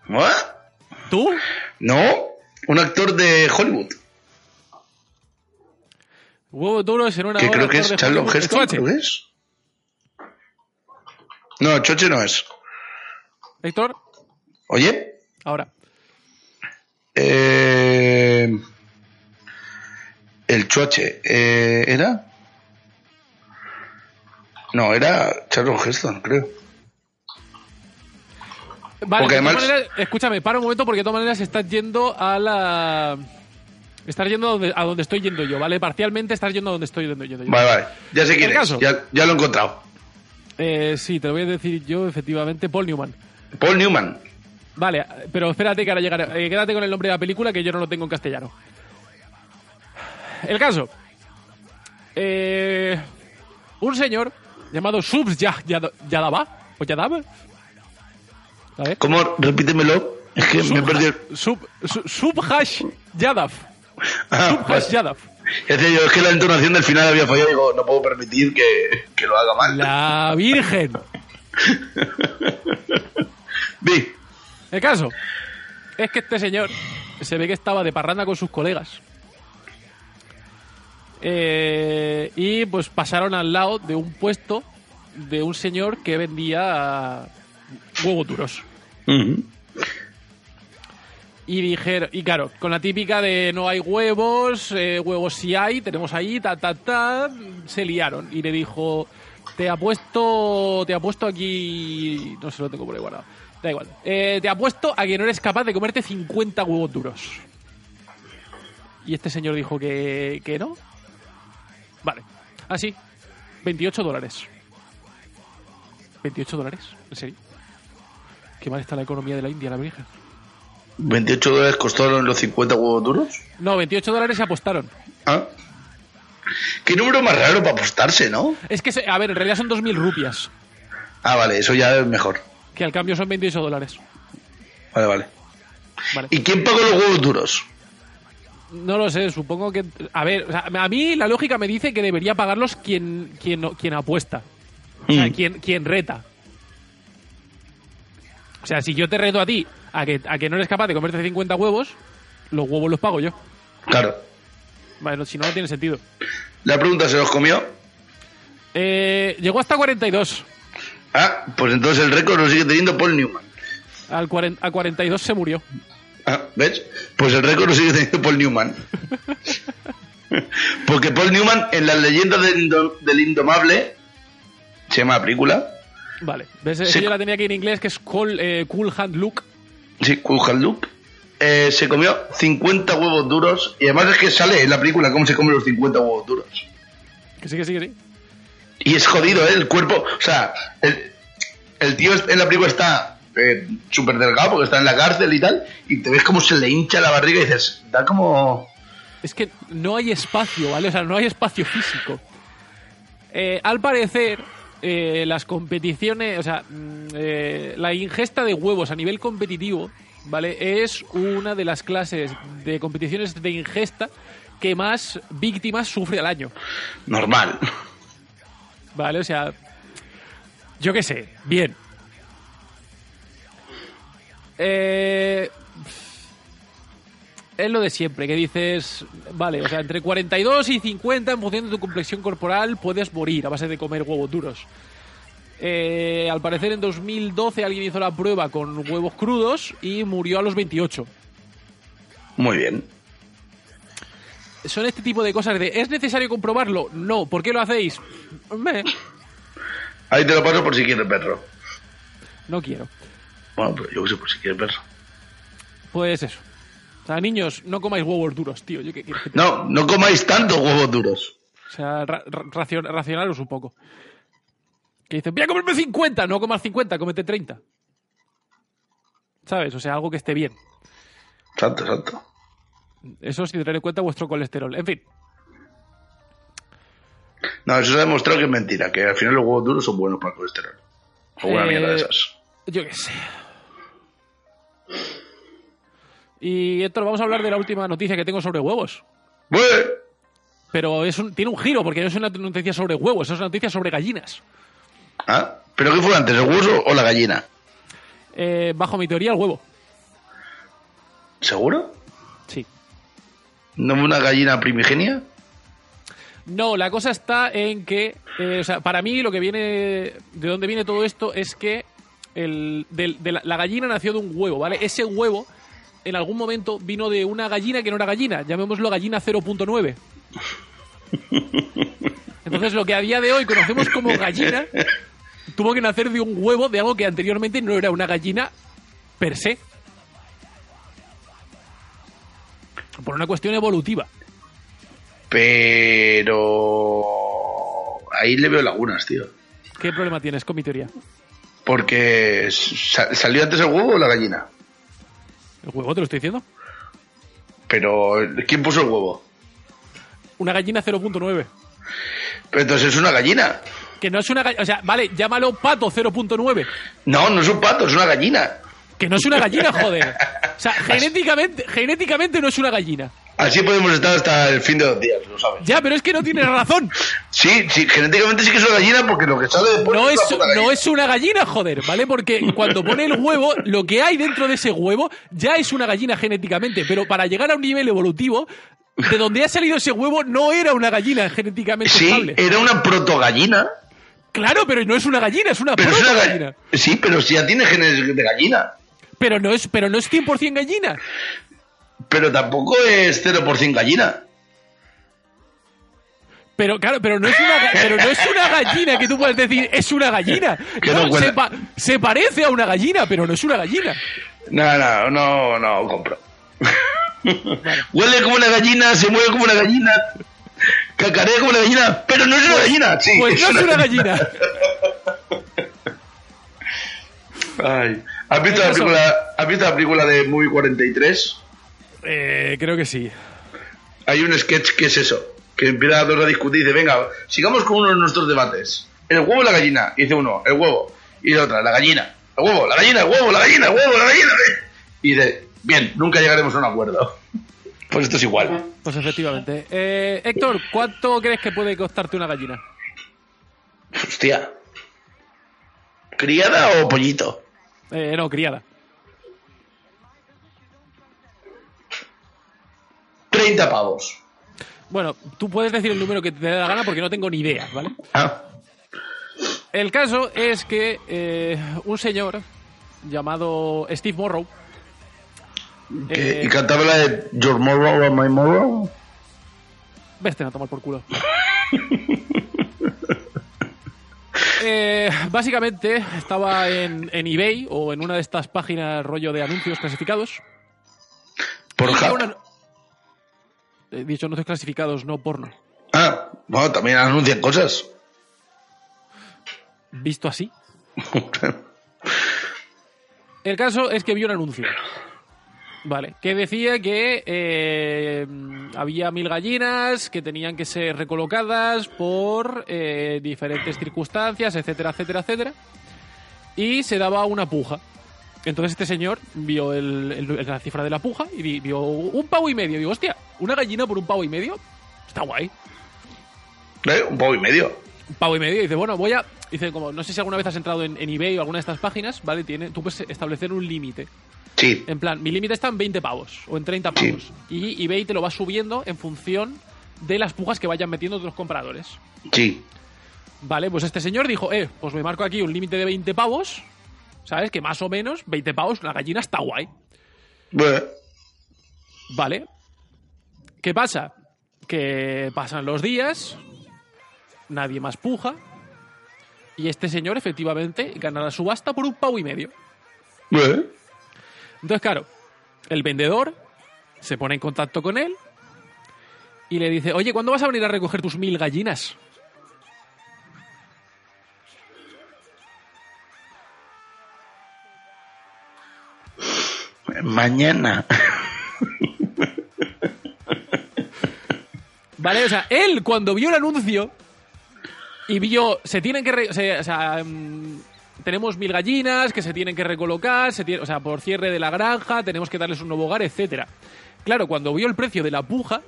¿What? ¿Tú? No. Un actor de Hollywood. Huevos duros en una Que hora, creo que es Hollywood. Heston, Choche. No, Choche no es. Héctor, Oye. ahora. Eh, el Choche. eh, ¿Era? No, era Charlon Heston, creo. Vale, Porque de todas además- maneras, escúchame, para un momento porque de todas maneras estás yendo a la... Estás yendo a donde, a donde estoy yendo yo, ¿vale? Parcialmente estás yendo a donde estoy yendo yo. Vale, vale. Ya sé quién ¿El es. Ya, ya lo he encontrado. Eh, sí, te lo voy a decir yo, efectivamente, Paul Newman. Paul Newman. Vale, pero espérate que ahora llegaré. Eh, quédate con el nombre de la película que yo no lo tengo en castellano. El caso. Eh, un señor llamado Subs Ya- Yad- Yadava. ¿O Yadava? A ver. ¿Cómo? Repítemelo. Es que me he perdido. Sub, Sub- Subhash Yadav. Ah, Subhash. Yadav. Es yo es que la entonación del final había fallado. Digo, no puedo permitir que, que lo haga mal. La Virgen. Di. El caso es que este señor se ve que estaba de parranda con sus colegas. Eh, y pues pasaron al lado de un puesto de un señor que vendía huevos duros. Ujú. Y dijeron, y claro, con la típica de no hay huevos, eh, huevos sí hay, tenemos ahí, ta, ta, ta, se liaron. Y le dijo, te apuesto, te apuesto aquí, no se lo tengo por ahí guardado, da igual. Eh, te apuesto a que no eres capaz de comerte 50 huevos duros. Y este señor dijo que, que no. Vale, así, 28 dólares. ¿28 dólares? ¿En serio? Qué mal está la economía de la India, la Virgen. 28 dólares costaron los 50 huevos duros. No, 28 dólares se apostaron. Ah. Qué número más raro para apostarse, ¿no? Es que, a ver, en realidad son 2.000 rupias, Ah, vale, eso ya es mejor. que al cambio son 28 dólares. Vale, vale. Vale. ¿Y quién pagó los huevos duros? No lo sé, supongo que... A ver, o sea, a mí la lógica me dice que debería pagarlos quien, quien, quien apuesta. O sea, Mm. quien, quien reta. O sea, si yo te reto a ti a que, a que no eres capaz de comerte 50 huevos, los huevos los pago yo. Claro. Bueno, si no, no tiene sentido. La pregunta se los comió. Eh, llegó hasta 42. Ah, pues entonces el récord lo sigue teniendo Paul Newman. Al 40 a 42 se murió. Ah, ¿ves? Pues el récord lo sigue teniendo Paul Newman. Porque Paul Newman en las leyendas del, Indo- del Indomable, se llama la película, Vale. ¿Ves? Es Sí. Yo la tenía aquí en inglés, que es Cool, eh, cool Hand Look. Sí, Luke, eh, se comió 50 huevos duros y además es que sale en la película cómo se comen los 50 huevos duros. Que sí, que sí, que sí. Y es jodido, ¿eh? El cuerpo, o sea, el, el tío en la película está eh, súper delgado porque está en la cárcel y tal, y te ves como se le hincha la barriga y dices, da como... Es que no hay espacio, ¿vale? O sea, no hay espacio físico. Eh, al parecer, eh, las competiciones, o sea, mm, eh, la ingesta de huevos a nivel competitivo, ¿vale? Es una de las clases de competiciones de ingesta que más víctimas sufre al año, normal. ¿vale? O sea, yo qué sé, bien. Eh, es lo de siempre, que dices, vale, o sea, entre 42 y 50 en función de tu complexión corporal puedes morir a base de comer huevos duros. Eh, al parecer en 2012 alguien hizo la prueba con huevos crudos y murió a los 28. Muy bien. Son este tipo de cosas de ¿es necesario comprobarlo? No. ¿Por qué lo hacéis? Me, Ahí te lo paso por si quieres verlo. no quiero. Bueno, pero yo sé, por si quieres verlo. Pues eso. O sea, niños, no comáis huevos duros, tío. Yo que No, no comáis tantos huevos duros. O sea, ra- ra- racion- racionaros un poco. Que dicen, voy a comerme 50. No comas 50, cómete 30. ¿Sabes? O sea, algo que esté bien. Santo, santo. Eso sin tener en cuenta vuestro colesterol. En fin, No, eso se ha demostrado que es mentira, que al final los huevos duros son buenos para el colesterol. Alguna Eh, mierda de esas. yo qué sé. Y Héctor, vamos a hablar de la última noticia que tengo sobre huevos. Bueno, Pero es un- tiene un giro, porque no es una noticia sobre huevos, es una noticia sobre gallinas. ¿Ah? ¿Pero qué fue antes, el huevo o la gallina? Eh, bajo mi teoría, el huevo. ¿Seguro? Sí. ¿No una gallina primigenia? No, la cosa está en que, eh, o sea, para mí lo que viene, de dónde viene todo esto es que el, del- de la, la gallina nació de un huevo, ¿vale? Ese huevo en algún momento vino de una gallina que no era gallina, llamémoslo gallina 0.9. Entonces lo que a día de hoy conocemos como gallina tuvo que nacer de un huevo de algo que anteriormente no era una gallina per se. Por una cuestión evolutiva. Pero... Ahí le veo lagunas, tío. ¿Qué problema tienes con mi teoría? Porque sa- salió antes el huevo o la gallina. ¿El huevo te lo estoy diciendo? Pero ¿quién puso el huevo? Una gallina 0.9. Pero entonces es una gallina. Que no es una gallina. O sea, vale, llámalo pato 0.9. No, no es un pato, es una gallina. Que no es una gallina, joder. O sea, genéticamente, genéticamente no es una gallina. Así podemos estar hasta el fin de los días, lo sabes. Ya, pero es que no tienes razón. Sí, sí, genéticamente sí que es una gallina porque lo que sale después No es, una no gallina. es una gallina, joder, ¿vale? Porque cuando pone el huevo, lo que hay dentro de ese huevo ya es una gallina genéticamente. Pero para llegar a un nivel evolutivo, de donde ha salido ese huevo no era una gallina genéticamente Sí, estable. era una protogallina. Claro, pero no es una gallina, es una Pero es una gallina. gallina. Sí, pero si ya tiene genes de gallina. Pero no es, pero no es 100% gallina. Pero tampoco es 0% gallina. Pero claro, pero no es una pero no es una gallina que tú puedes decir es una gallina. No No, se, pa- se parece a una gallina, pero no es una gallina. No, no, no, no compro. Huele como una gallina, se mueve como una gallina, cacarea como una gallina, pero no es una gallina. Sí, Pues no es una gallina. Ay. ¿Has visto, la Eso. película, ¿Has visto la película de Movie 43? Eh, creo que sí. Hay un sketch que es eso, que empieza a dos a discutir y dice, venga, sigamos con uno de nuestros debates. ¿El huevo o la gallina? Y dice uno, el huevo. Y la otra, la gallina. El huevo, la gallina, el huevo, la gallina, el huevo, la gallina. Y dice, bien, nunca llegaremos a un acuerdo. Pues esto es igual. Pues efectivamente. Eh, Héctor, ¿cuánto crees que puede costarte una gallina? Hostia. ¿Criada o pollito? Eh, no, criada. 30 pavos. Bueno, tú puedes decir el número que te dé la gana porque no tengo ni idea, ¿vale? Ah, El caso es que eh, un señor llamado Steve Morrow. Eh, ¿Y cantaba la de Your Morrow or My Morrow? Vete a tomar por culo. Eh, básicamente estaba en, en eBay o en una de estas páginas rollo de anuncios clasificados. Por Y una- He dicho anuncios clasificados, no porno. Ah, bueno, también anuncian cosas. Visto así. El caso es que vi un anuncio. Vale, que decía que eh, había mil gallinas que tenían que ser recolocadas por eh, diferentes circunstancias, etcétera, etcétera, etcétera. Y se daba una puja. Entonces este señor vio el- el- la cifra de la puja y vi- vio un pavo y medio. Digo, hostia, una gallina por un pavo y medio. Está guay. ¿Eh? Un pavo y medio. Un pavo y medio. Y dice, bueno, voy a. Dice, como, no sé si alguna vez has entrado en, en eBay o alguna de estas páginas, ¿vale? Tiene, tú puedes establecer un límite. Sí. En plan, mi límite está en 20 pavos o en 30 Sí. pavos. Y eBay te lo va subiendo en función de las pujas que vayan metiendo otros compradores. Sí. Vale, pues este señor dijo, eh, pues me marco aquí un límite de 20 pavos, ¿sabes? Que más o menos 20 pavos, la gallina está guay. Bueno, Vale. ¿Qué pasa? Que pasan los días, nadie más puja, y este señor efectivamente gana la subasta por un pavo y medio. bueno. Entonces, claro, el vendedor se pone en contacto con él y le dice, oye, ¿cuándo vas a venir a recoger tus mil gallinas? Mañana. Vale, o sea, él cuando vio el anuncio y vio, se tienen que, re- se- o sea, mm, tenemos mil gallinas que se tienen que recolocar, se tiene- o sea, por cierre de la granja, tenemos que darles un nuevo hogar, etcétera. Claro, cuando vio el precio de la puja,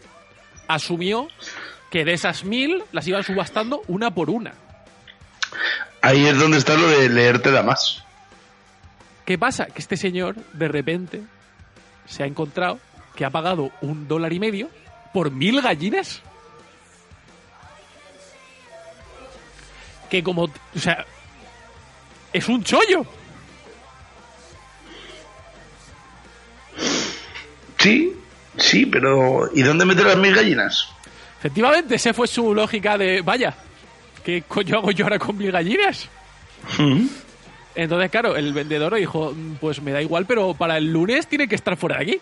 asumió que de esas mil las iban subastando una por una. Ahí es donde está lo de leerte da más. ¿Qué pasa? Que este señor, de repente, se ha encontrado que ha pagado un dólar y medio por mil gallinas. Que como, o sea, es un chollo. Sí, sí, pero ¿y dónde meter las mil gallinas? Efectivamente, esa fue su lógica de, vaya, ¿qué coño hago yo ahora con mil gallinas? Entonces, claro, el vendedor dijo, "Mm, pues me da igual, pero para el lunes tiene que estar fuera de aquí.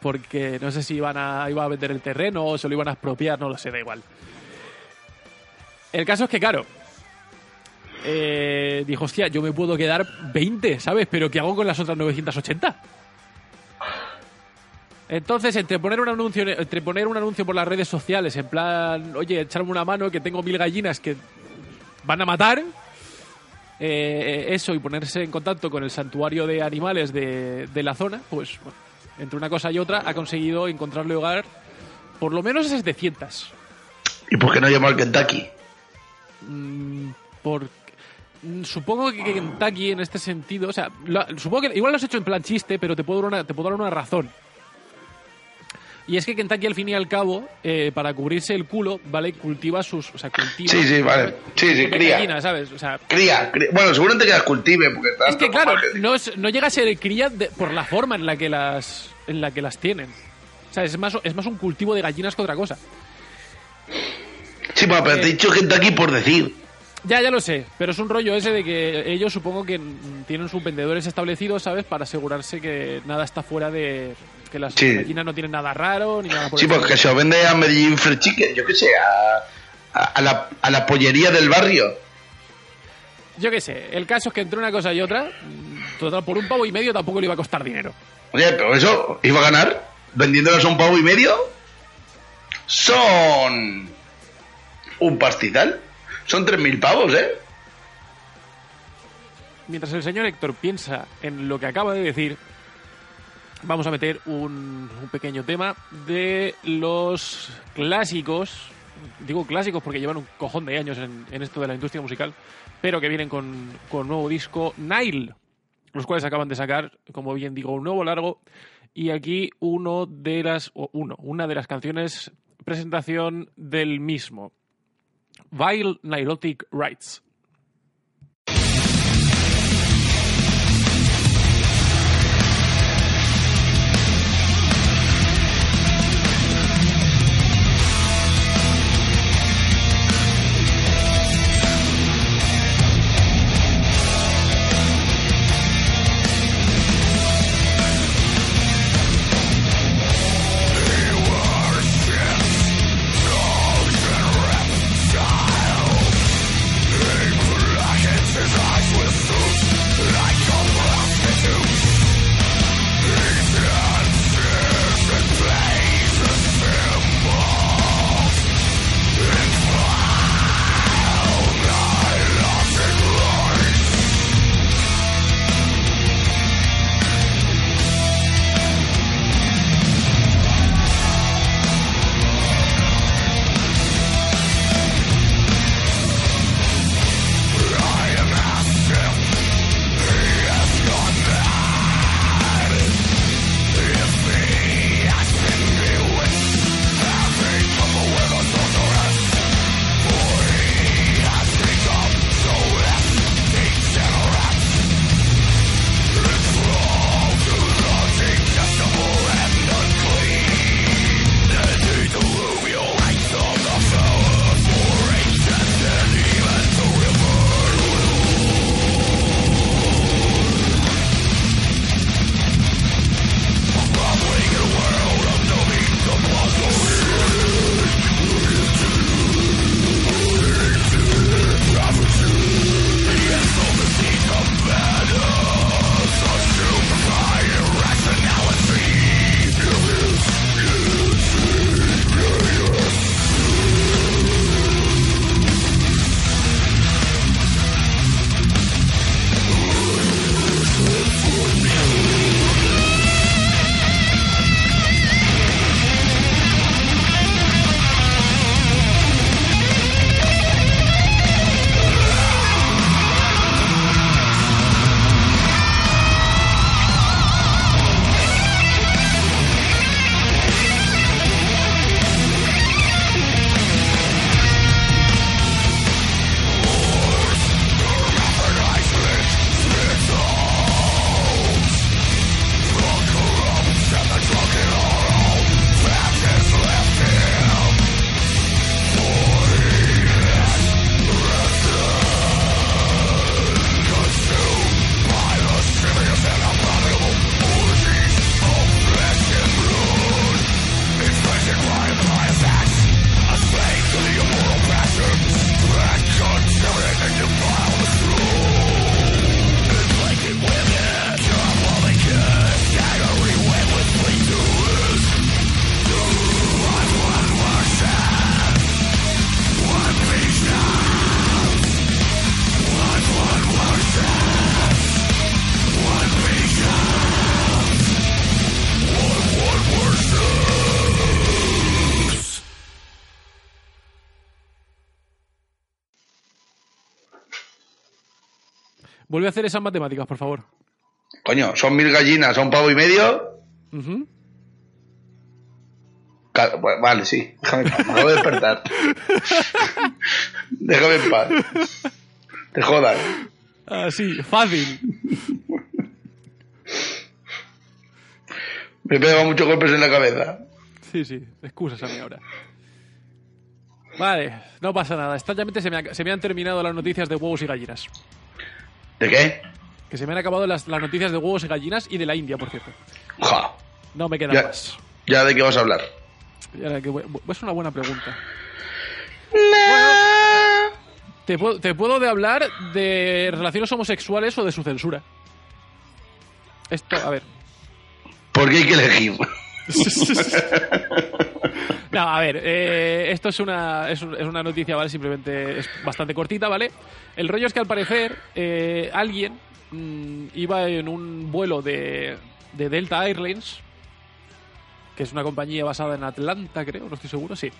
Porque no sé si iban a, iba a vender el terreno o se lo iban a expropiar, no lo sé, da igual. El caso es que, claro, eh, dijo, hostia, yo me puedo quedar 20, ¿sabes? Pero ¿qué hago con las otras 980? Entonces, entre poner un anuncio, entre poner un anuncio por las redes sociales, en plan, oye, echarme una mano que tengo mil gallinas que van a matar, eh, eso y ponerse en contacto con el santuario de animales de, de la zona, pues bueno, entre una cosa y otra ha conseguido encontrarle hogar por lo menos a 700. ¿Y por qué no llamó al Kentucky? Mm, por, mm, supongo que Kentucky en este sentido, o sea, lo- supongo que igual lo has hecho en plan chiste, pero te puedo dar una, te puedo dar una razón. Y es que Kentucky al fin y al cabo, eh, para cubrirse el culo, ¿vale? Cultiva sus, o sea, cultiva Sí, sí, vale. Sí, sí, cría. gallinas, ¿sabes? O sea, Cría, cría. Bueno, seguramente que las cultive, porque es que claro, no, es- no llega a ser cría de- por la forma en la que las en la que las tienen. O sea, es más, es más un cultivo de gallinas que otra cosa. Sí, pero te he dicho Kentucky por decir. Ya, ya lo sé, pero es un rollo ese de que ellos supongo que tienen sus vendedores establecidos, ¿sabes? Para asegurarse que nada está fuera de... que las Sí. no tienen nada raro ni nada por Sí, el porque se lo vende a Medellín Fried Chicken, yo qué sé, a, a, a la, a la pollería del barrio. Yo qué sé, el caso es que entre una cosa y otra, total, por un pavo y medio tampoco le iba a costar dinero. Oye, pero eso iba a ganar vendiéndolas a un pavo y medio. Son un pastizal. Son 3.000 pavos, ¿eh? Mientras el señor Héctor piensa en lo que acaba de decir, vamos a meter un, pequeño tema de los clásicos. Digo clásicos porque llevan un cojón de años en, en esto de la industria musical, pero que vienen con, con nuevo disco Nile, los cuales acaban de sacar, como bien digo, un nuevo largo. Y aquí uno de las, o uno, una de las canciones presentación del mismo. while Nilotic Rights. Vuelve a hacer esas matemáticas, por favor. Coño, son mil gallinas a un pavo y medio. Vale, sí. Déjame en paz. Me acabo de despertar. Déjame en paz. Te jodas. Así, fácil. Me pega muchos golpes en la cabeza. Sí, sí, excusas a mí ahora. Vale, no pasa nada. Extrañamente se me, ha- se me han terminado las noticias de huevos y gallinas. ¿De qué? Que se me han acabado las, las noticias de huevos y gallinas y de la India, por cierto. Ja. No me queda Ya, más. ¿Ya de qué vas a hablar? Es una buena pregunta. Bueno, te puedo, te puedo de hablar de relaciones homosexuales o de su censura. Esto, a ver. Porque hay que elegir. No, a ver, eh, esto es una, es, es una noticia, ¿vale? Simplemente es bastante cortita, ¿vale? El rollo es que al parecer eh, alguien mm, iba en un vuelo de, de Delta Airlines, que es una compañía basada en Atlanta, creo, no estoy seguro, sí.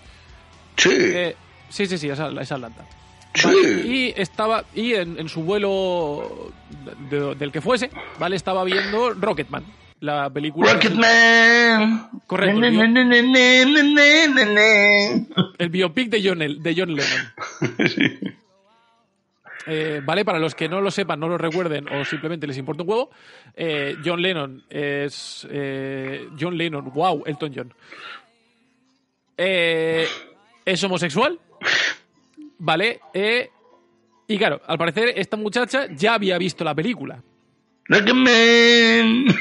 Sí. Eh, sí, sí, sí, es, Atlanta. Sí. Vale, y estaba y en, en su vuelo de- del que fuese, ¿vale? Estaba viendo Rocketman, la película Rocketman. Correcto, Ne, ne, ne, el biopic de John, de John Lennon. Eh, vale, para los que no lo sepan, no lo recuerden o simplemente les importa un huevo, eh, John Lennon es. eh, John Lennon, wow, Elton John. Es homosexual, ¿vale? Eh, y claro, al parecer esta muchacha ya había visto la película. Rocketman.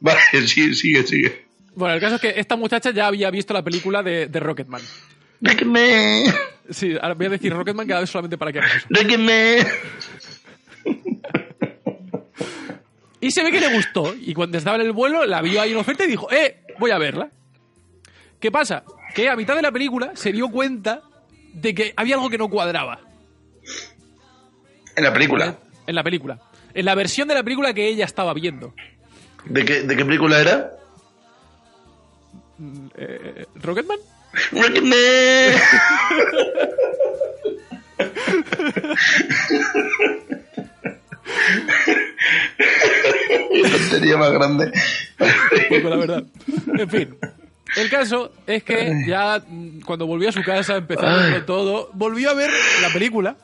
Vale, sigue, sigue, sigue. Bueno, el caso es que esta muchacha ya había visto la película de, de Rocketman. Rocketman. Sí, ahora voy a decir Rocketman cada vez solamente para que hagas eso. Rocketman. Y se ve que le gustó. Y cuando estaba en el vuelo, la vio ahí en oferta y dijo, ¡eh! Voy a verla. ¿Qué pasa? Que a mitad de la película se dio cuenta de que había algo que no cuadraba En la película. en la película. En la versión de la película que ella estaba viendo. ¿De qué, de qué película era? Eh, ¿Rocketman? Rocketman. Tontería más grande. Poco, la verdad. En fin. El caso es que ya mm, cuando volvió a su casa, verlo todo, volvió a ver la película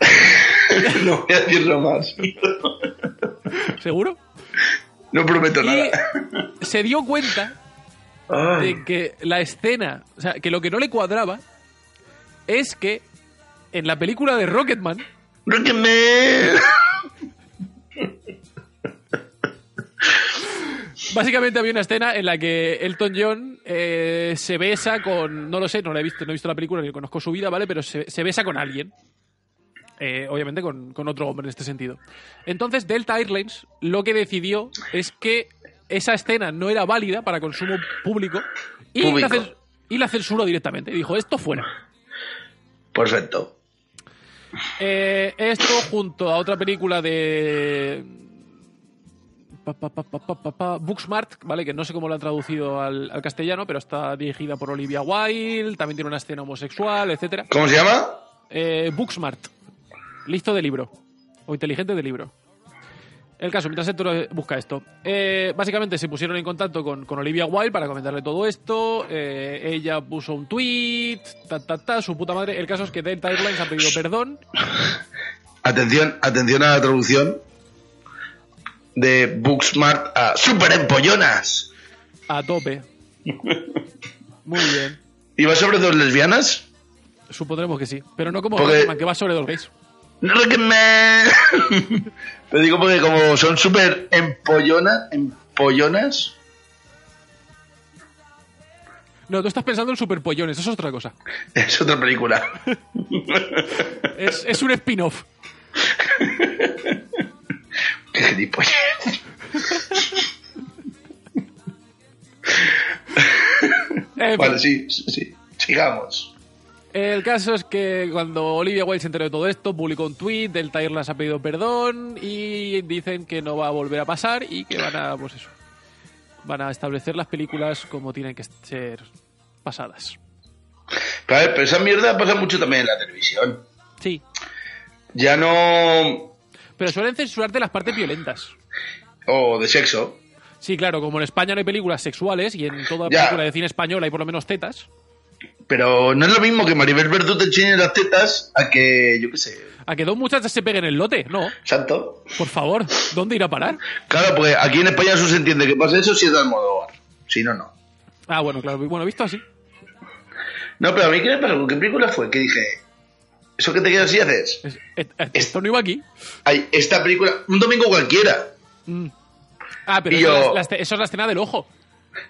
No voy a decirlo más. ¿Seguro? No prometo Y nada. se dio cuenta Ay. de que la escena, o sea, que lo que no le cuadraba es que en la película de Rocketman, Rocketman. básicamente había una escena en la que Elton John eh, se besa con, no lo sé, no la he visto, no he visto la película ni conozco su vida, ¿vale? Pero se, se besa con alguien. Eh, obviamente con, con otro hombre en este sentido. Entonces Delta Airlines lo que decidió es que esa escena no era válida para consumo público y, Público. La, y la censuró directamente. Y dijo, esto fuera. Perfecto. Eh, esto junto a otra película de... pa, pa, pa, Booksmart, ¿vale? Que no sé cómo lo han traducido al, al castellano, pero está dirigida por Olivia Wilde, también tiene una escena homosexual, etcétera. ¿Cómo se llama? Eh, Booksmart, listo de libro, o inteligente de libro. El caso, mientras Héctor busca esto. Eh, básicamente se pusieron en contacto con, con Olivia Wilde para comentarle todo esto. eh, ella puso un tweet, ta, ta, ta, su puta madre. El caso es que Delta Airlines ha pedido perdón. Atención, atención a la traducción de Booksmart a Super Empollonas. A tope. Muy bien. ¿Y va sobre dos lesbianas? Supondremos que sí. Pero no como Porque- Rocketman, que va sobre dos gays. Rocketman. Te digo porque como son súper empollonas, empollonas, No, tú estás pensando en superpollones, eso es otra cosa. es otra película. Es, es un spin-off. Qué gilipollas. Fin. Vale, sí, sí, sí. Sigamos. El caso es que cuando Olivia Wilde se enteró de todo esto, publicó un tweet, Delta Airlines ha pedido perdón y dicen que no va a volver a pasar y que van a, pues eso, van a establecer las películas como tienen que ser pasadas. Ver, pero esa mierda pasa mucho también en la televisión. Sí. Ya no. Pero suelen censurarte las partes violentas. O de sexo. Sí, claro, como en España no hay películas sexuales y en toda Ya. película de cine español hay por lo menos tetas, Pero no es lo mismo que Maribel Verdú te enseñe las tetas a que, yo qué sé, a que dos muchachas se peguen el lote. No, santo. por favor, ¿dónde ir a parar? Claro, porque aquí en España eso se entiende que pasa eso si es de Almodóvar. Si no, no. Ah, bueno, claro, bueno, visto así. No, pero a mí, ¿qué me pasó? ¿Qué película fue? Que dije, ¿eso que te quedas y haces? Es- esto no iba aquí. Hay esta película, un domingo cualquiera. Mm. Ah, pero eso, yo- es la- la esce- eso es la escena del ojo.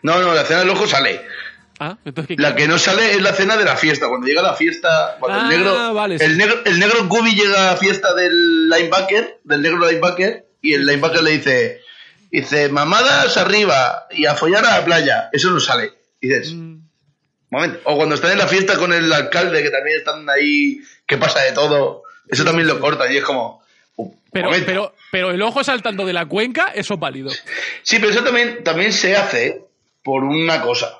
No, no, la cena del ojo sale. Ah, entonces ¿qué La que no sale es la cena de la fiesta. Cuando llega la fiesta, cuando Ah, el negro, vale, sí. el negro, el negro Gubi llega a la fiesta del linebacker, del negro linebacker, y el linebacker le dice, dice, mamadas arriba y a follar a la playa. Eso no sale. Y dices, Mm. momento. O cuando están en la fiesta con el alcalde, que también están ahí, que pasa de todo. Eso también lo cortan y es como, "Uh, Pero, momento". pero, pero el ojo saltando de la cuenca, eso es válido. Sí, pero eso también, también se hace por una cosa.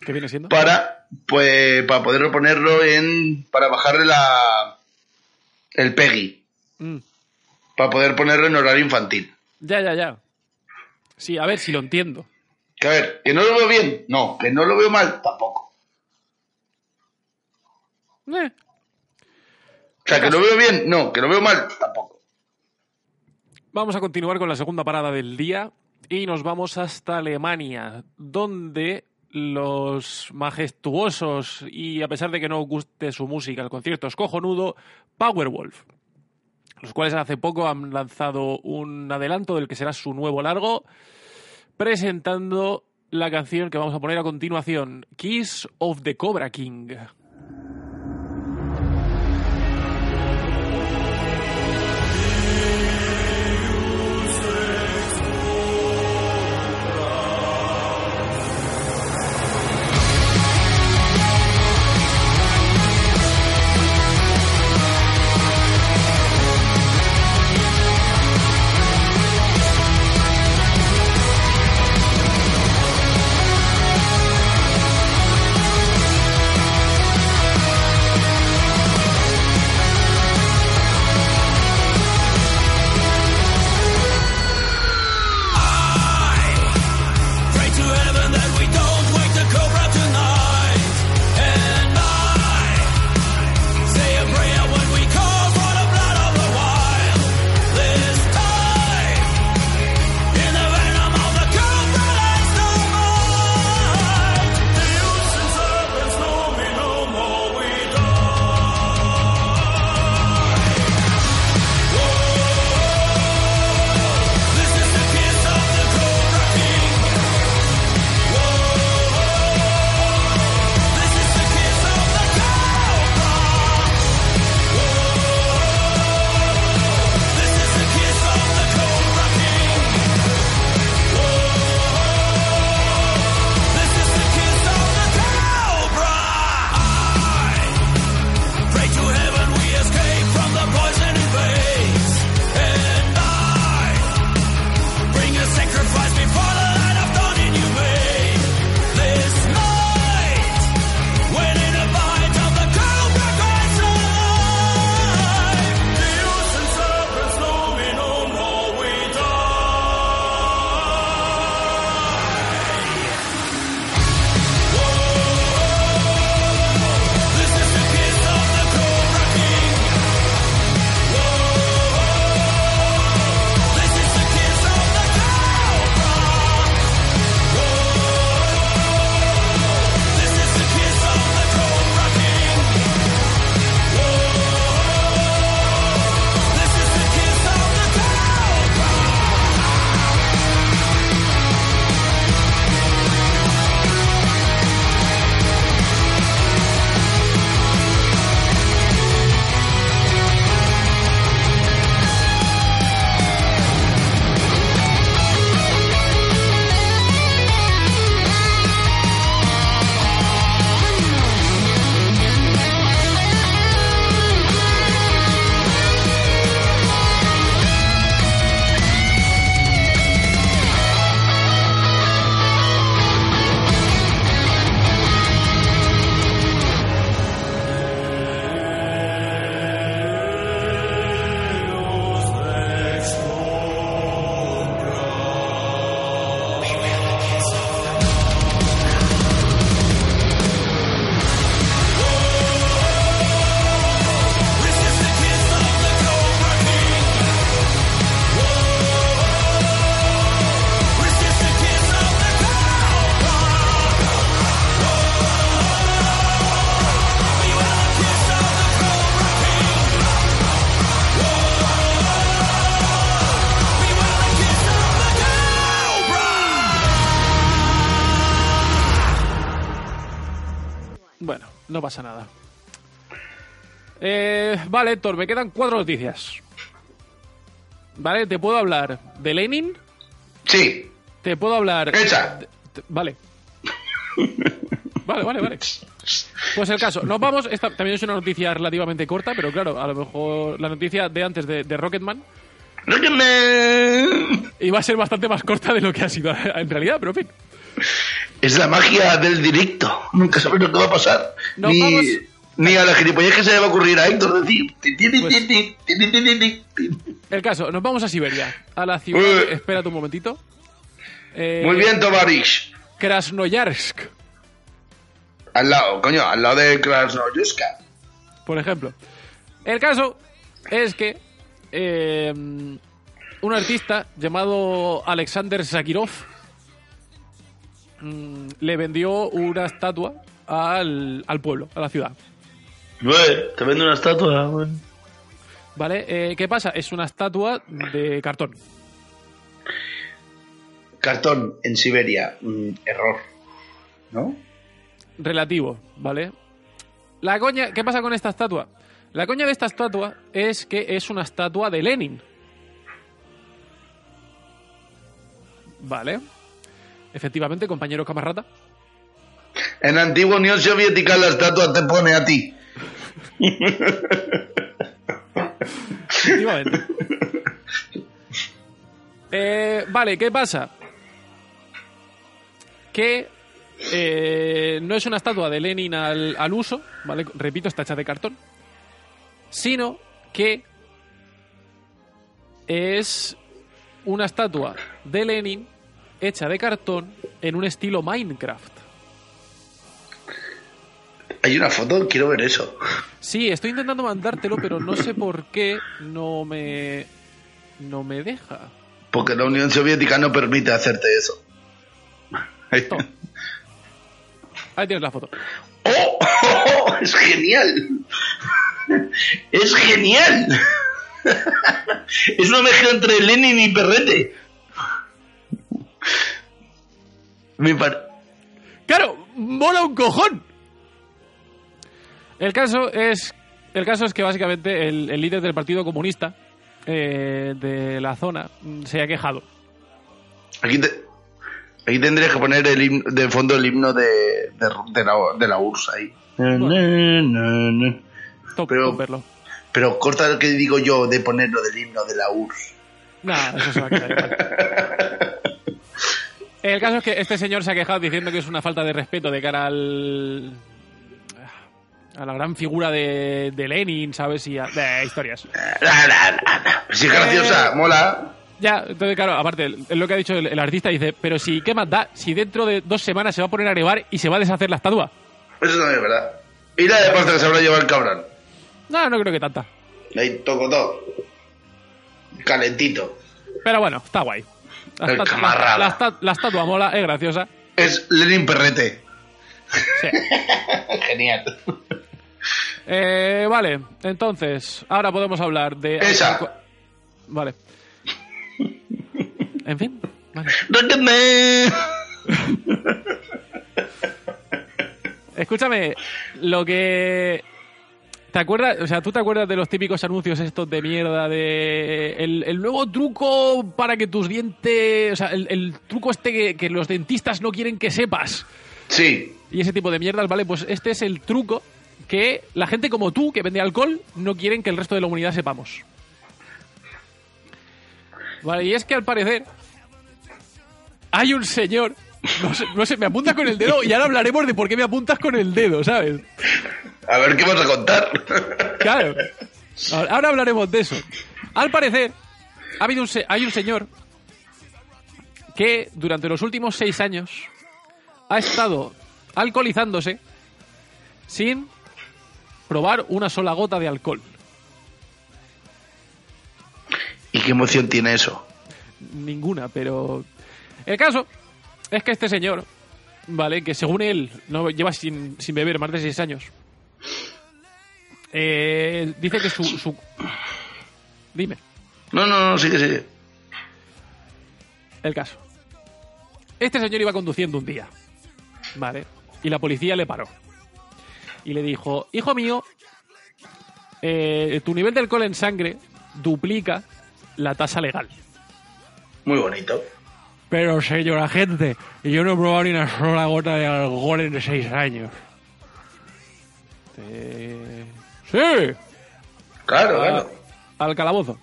¿Qué viene siendo? para pues para poder ponerlo en para bajarle la el PEGI Mm. para poder ponerlo en horario infantil Ya, ya, ya. Sí, a ver si lo entiendo. que a ver que no lo veo bien no que no lo veo mal tampoco Eh, o sea que lo veo bien no que lo veo mal tampoco Vamos a continuar con la segunda parada del día y nos vamos hasta Alemania, donde los majestuosos y a pesar de que no guste su música, el concierto es cojonudo, Powerwolf, los cuales hace poco han lanzado un adelanto del que será su nuevo largo, presentando la canción que vamos a poner a continuación, Kiss of the Cobra King. Vale, Héctor, me quedan cuatro noticias. Vale, te puedo hablar de Lenin, Sí, te puedo hablar... Echa. de- vale. Vale, vale, vale. Pues el caso, nos vamos. Esta también es una noticia relativamente corta, pero claro, a lo mejor la noticia de antes de, de Rocketman Rocketman. iba a ser bastante más corta de lo que ha sido en realidad, pero en fin. Es la magia del directo. Nunca sabes lo que va a pasar. Nos ni, vamos- ni a la gilipollez que se le va a ocurrir a Héctor decir. El caso, nos vamos a Siberia, a la ciudad. Eh. Espérate un momentito. Eh, Muy bien, Tovarish. Krasnoyarsk, Al lado, coño, al lado de Krasnoyarsk. por ejemplo. El caso es que eh, un artista llamado Alexander Sakirov mm, le vendió una estatua al, al pueblo, a la ciudad. Te vendo una estatua. ¿Vale? Eh, ¿Qué pasa? Es una estatua de cartón. Cartón en Siberia. Mm, error. ¿No? relativo, ¿vale? La coña, ¿qué pasa con esta estatua? La coña de esta estatua es que es una estatua de Lenin. Vale. Efectivamente, compañero camarata. En la antigua Unión Soviética la estatua te pone a ti. Efectivamente. Eh, vale, ¿qué pasa? Que eh, no es una estatua de Lenin al, al uso, ¿vale? Repito, está hecha de cartón. Sino que es una estatua de Lenin hecha de cartón en un estilo Minecraft. Hay una foto, quiero ver eso. Sí, estoy intentando mandártelo, pero no sé por qué no me no me deja. Porque la Unión Soviética no permite hacerte eso. Ahí tienes la foto. ¡Oh! ¡Oh! ¡Es genial! ¡Es genial! Es una mezcla entre Lenin y Perrete. Me par- ¡Claro! ¡Mola un cojón! El caso es. El caso es que básicamente el, el líder del Partido Comunista eh, de la zona mm, se ha quejado. Aquí, te- aquí tendrías que poner el himno- de fondo el himno de, de, de la, de la URSS ahí. Top, Pero- top. Pero corta lo que digo yo de ponerlo del himno de la URSS. Nah, eso se va a quedar igual. El caso es que este señor se ha quejado diciendo que es una falta de respeto de cara al. A la gran figura de, de Lenin, ¿sabes? Y a, de historias. La, la, la, la. Si es graciosa, Eh. mola. Ya, entonces, claro, aparte, es lo que ha dicho el, el artista, dice, pero si, ¿qué más da? Si dentro de dos semanas se va a poner a nevar y se va a deshacer la estatua. Eso también es verdad. Y la de pasta que se habrá llevado el cabrón. No, no creo que tanta. Ahí toco todo. Calentito. Pero bueno, está guay. La, El estatua- la esta- la estatua mola, es graciosa. Es Lenin Perrete. Sí. Genial. Eh, vale, entonces, ahora podemos hablar de... Esa. Vale. En fin, vale. Escúchame, lo que... ¿Te acuerdas? O sea, ¿tú te acuerdas de los típicos anuncios estos de mierda de... El, el nuevo truco para que tus dientes... O sea, el, el truco este que, que los dentistas no quieren que sepas. Sí. Y ese tipo de mierdas, ¿vale? Pues este es el truco que la gente como tú, que vende alcohol, no quieren que el resto de la humanidad sepamos. Vale, y es que al parecer hay un señor... No sé, no sé, me apuntas con el dedo y ahora hablaremos de por qué me apuntas con el dedo, ¿sabes? A ver qué vas a contar. Claro. Ahora, ahora hablaremos de eso. Al parecer, ha habido un se- hay un señor que durante los últimos seis años ha estado alcoholizándose sin probar una sola gota de alcohol. ¿Y qué emoción tiene eso? Ninguna, pero... El caso es que este señor, ¿vale? Que según él no lleva sin, sin beber más de seis años. eh, dice que su, su... Dime. No, no, no, sigue, sigue. El caso. Este señor iba conduciendo un día. ¿Vale? Y la policía le paró. y le dijo, hijo mío, eh, tu nivel de alcohol en sangre duplica la tasa legal. Muy bonito. Pero señora gente, yo no he probado ni una sola gota de alcohol en seis años. Eh, Sí, Claro, a- claro. al calabozo.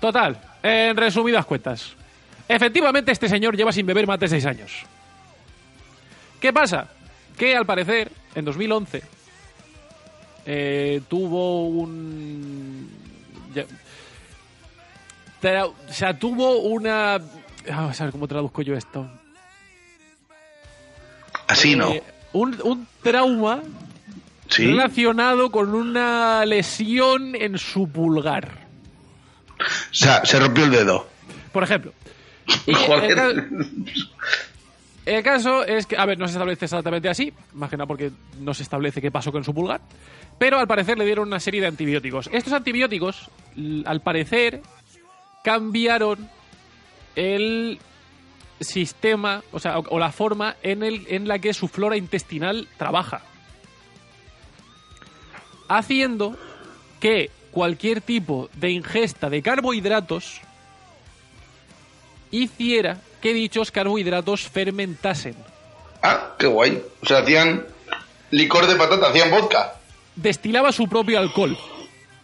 Total, en resumidas cuentas. Efectivamente, este señor lleva sin beber más de seis años. ¿Qué pasa? Que al parecer, en 2011, eh, tuvo un. ya- tra- o sea, tuvo una. Vamos a ver cómo traduzco yo esto. Así no. Eh, un, un trauma Sí. relacionado con una lesión en su pulgar. O sea, se rompió el dedo. Por ejemplo. Y el, Joder. El caso es que, a ver, no se establece exactamente así, más porque no se establece qué pasó con su pulgar, pero al parecer le dieron una serie de antibióticos. Estos antibióticos, al parecer, cambiaron el sistema, o sea, o la forma en, el, en la que su flora intestinal trabaja. Haciendo que cualquier tipo de ingesta de carbohidratos hiciera que dichos carbohidratos fermentasen. Ah, qué guay. O sea, hacían licor de patata, hacían vodka. Destilaba su propio alcohol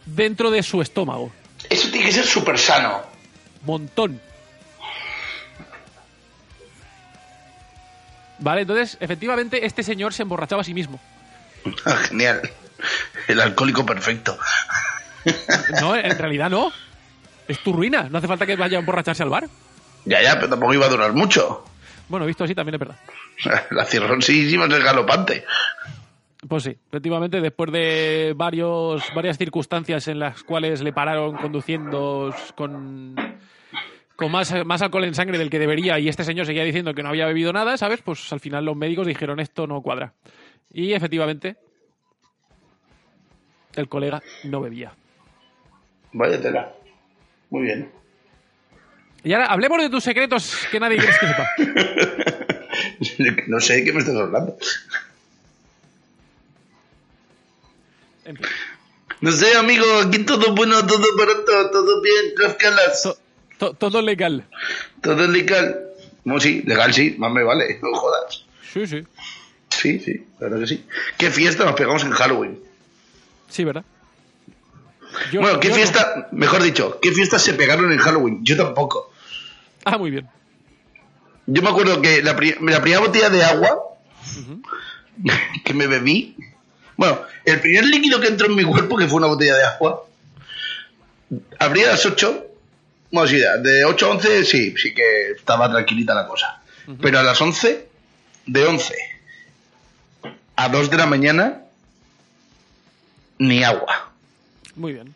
dentro de su estómago. Eso tiene que ser súper sano. Montón. Vale, entonces, efectivamente, este señor se emborrachaba a sí mismo. Ah, Genial. El alcohólico perfecto. No, en realidad no. Es tu ruina. No hace falta que vaya a emborracharse al bar. Ya, ya, pero tampoco iba a durar mucho. Bueno, visto así también es verdad. La cirrosis iba a ser galopante. Pues sí, efectivamente, después de varios, varias circunstancias en las cuales le pararon conduciendo con, con más, más alcohol en sangre del que debería y este señor seguía diciendo que no había bebido nada, ¿sabes? Pues al final los médicos dijeron esto no cuadra. Y efectivamente, el colega no bebía. Vaya tela. Muy bien. Y ahora hablemos de tus secretos que nadie quiere que sepa. No sé de qué me estás hablando. En fin, No sé, amigo, aquí todo bueno, todo barato, todo bien, Kafkalas. to- to- todo legal. Todo legal. No, sí, legal sí, más me vale, no jodas. Sí, sí. Sí, sí, la verdad que sí. ¿Qué fiesta nos pegamos en Halloween? Sí, ¿verdad? Yo- bueno, ¿qué yo no. fiesta, mejor dicho, qué fiestas se pegaron en Halloween? Yo tampoco. Ah, muy bien. Yo me acuerdo que la, pri- la primera botella de agua que me bebí, bueno, el primer líquido que entró en mi cuerpo, que fue una botella de agua, abrí a las 8, bueno, sí, de 8 a 11 sí, sí que estaba tranquilita la cosa. Pero a las 11, de 11 a 2 de la mañana, ni agua. Muy bien.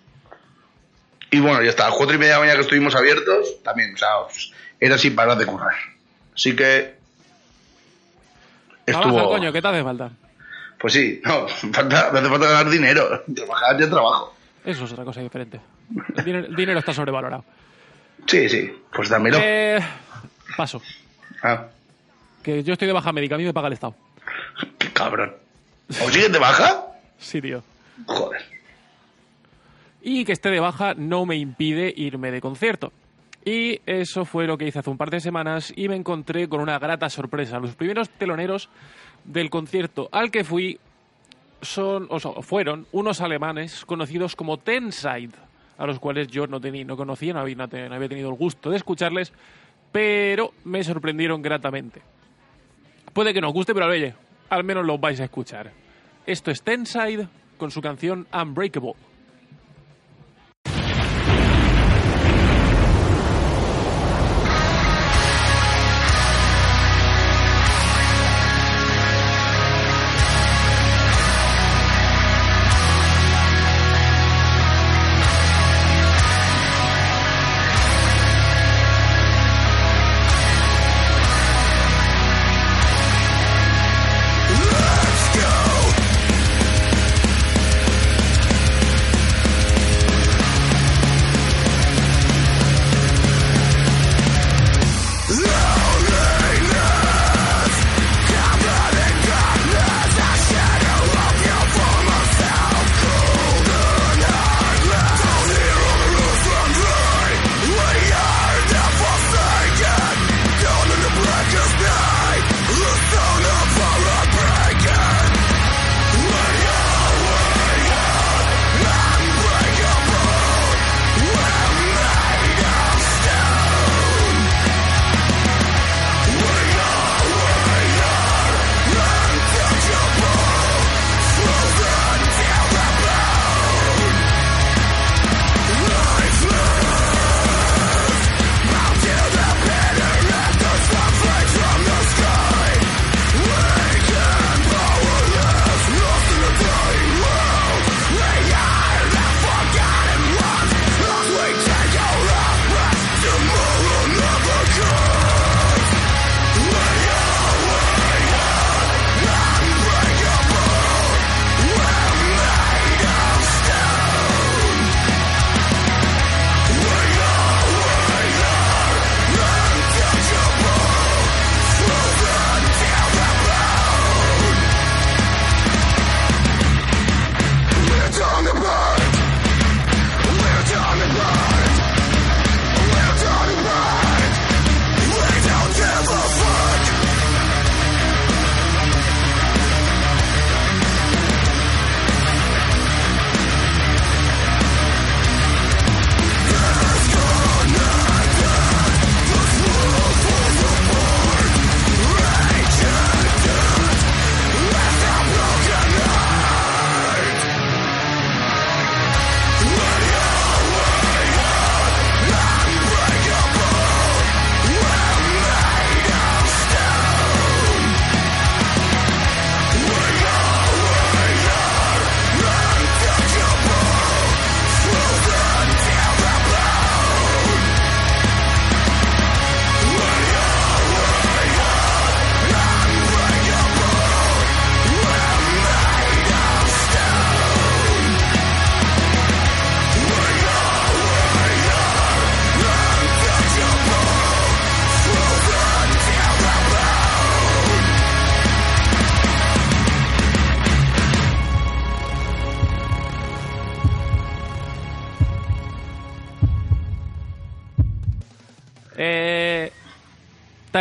Y bueno, ya las 4 y media de la mañana que estuvimos abiertos, también, o sea, era sin parar de currar. Así que... Trabaja, Estuvo... coño, ¿qué te hace falta? Pues sí, no, falta, me hace falta ganar dinero. Trabajar ya trabajo. Eso es otra cosa diferente. El dinero, el dinero está sobrevalorado. Sí, sí, pues dámelo. Eh, paso. Ah, Que yo estoy de baja médica, a mí me paga el Estado. qué cabrón. ¿O sigues de baja? Sí, tío. Joder. Y que esté de baja no me impide irme de concierto. Y eso fue lo que hice hace un par de semanas y me encontré con una grata sorpresa. Los primeros teloneros del concierto al que fui son, o sea, fueron unos alemanes conocidos como Tenside, a los cuales yo no, tenía, no conocía, no había, no había tenido el gusto de escucharles, pero me sorprendieron gratamente. Puede que no os guste, pero oye, al menos los vais a escuchar. Esto es Tenside con su canción Unbreakable.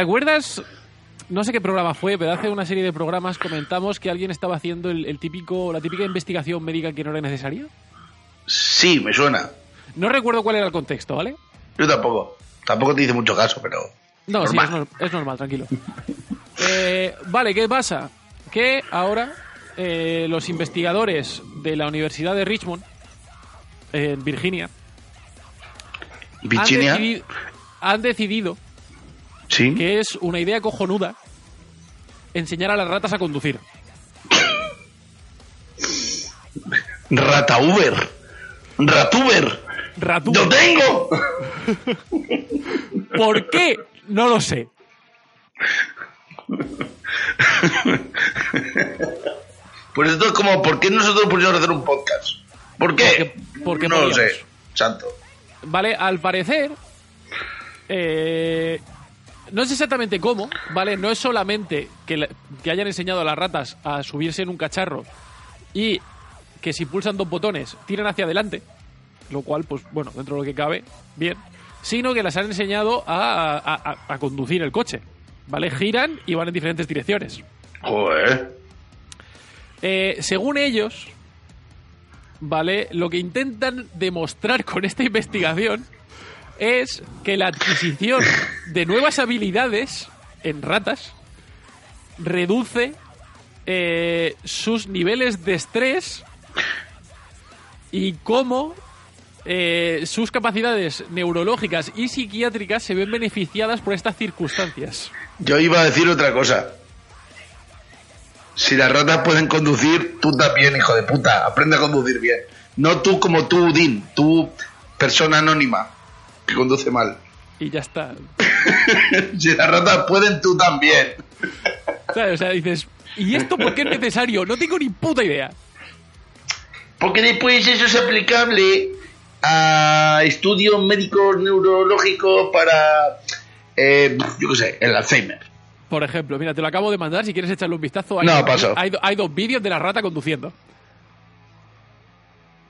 Acuerdas? No sé qué programa fue, pero hace una serie de programas comentamos que alguien estaba haciendo el, el típico, la típica investigación médica que no era necesaria. Sí, me suena. No recuerdo cuál era el contexto, ¿vale? Yo tampoco. Tampoco te hice mucho caso, pero. No, sí, es, es normal, tranquilo. Eh, vale, ¿qué pasa? Que ahora eh, los investigadores de la Universidad de Richmond, en Virginia, han, Virginia. han decidido Sí. que es una idea cojonuda enseñar a las ratas a conducir. Rata Uber. Ratuber. Ratú. ¡Lo tengo! ¿Por qué? No lo sé. Pues esto es como, ¿por qué nosotros pusimos a hacer un podcast? ¿Por qué? Porque- porque no lo sé. Santo. Vale, al parecer. eh, no sé exactamente cómo, ¿vale? No es solamente que, que hayan enseñado a las ratas a subirse en un cacharro y que si pulsan dos botones tiran hacia adelante, lo cual, pues bueno, dentro de lo que cabe, bien, sino que las han enseñado a, a- a- a conducir el coche, ¿vale? Giran y van en diferentes direcciones. Joder. Eh, según ellos, ¿vale? Lo que intentan demostrar con esta investigación es que la adquisición de nuevas habilidades en ratas reduce eh, sus niveles de estrés y cómo eh, sus capacidades neurológicas y psiquiátricas se ven beneficiadas por estas circunstancias. Yo iba a decir otra cosa. Si las ratas pueden conducir, tú también, hijo de puta. Aprende a conducir bien. No tú como tú, Din. Tú, persona anónima, que conduce mal. Y ya está. si las ratas pueden, tú también. ¿Sabes? O sea, dices, ¿y esto por qué es necesario? No tengo ni puta idea. Porque después eso es aplicable a estudios médicos neurológicos para, eh, yo qué sé, el Alzheimer. Por ejemplo, mira, te lo acabo de mandar, si quieres echarle un vistazo. Hay No, paso. Hay, hay dos vídeos de la rata conduciendo.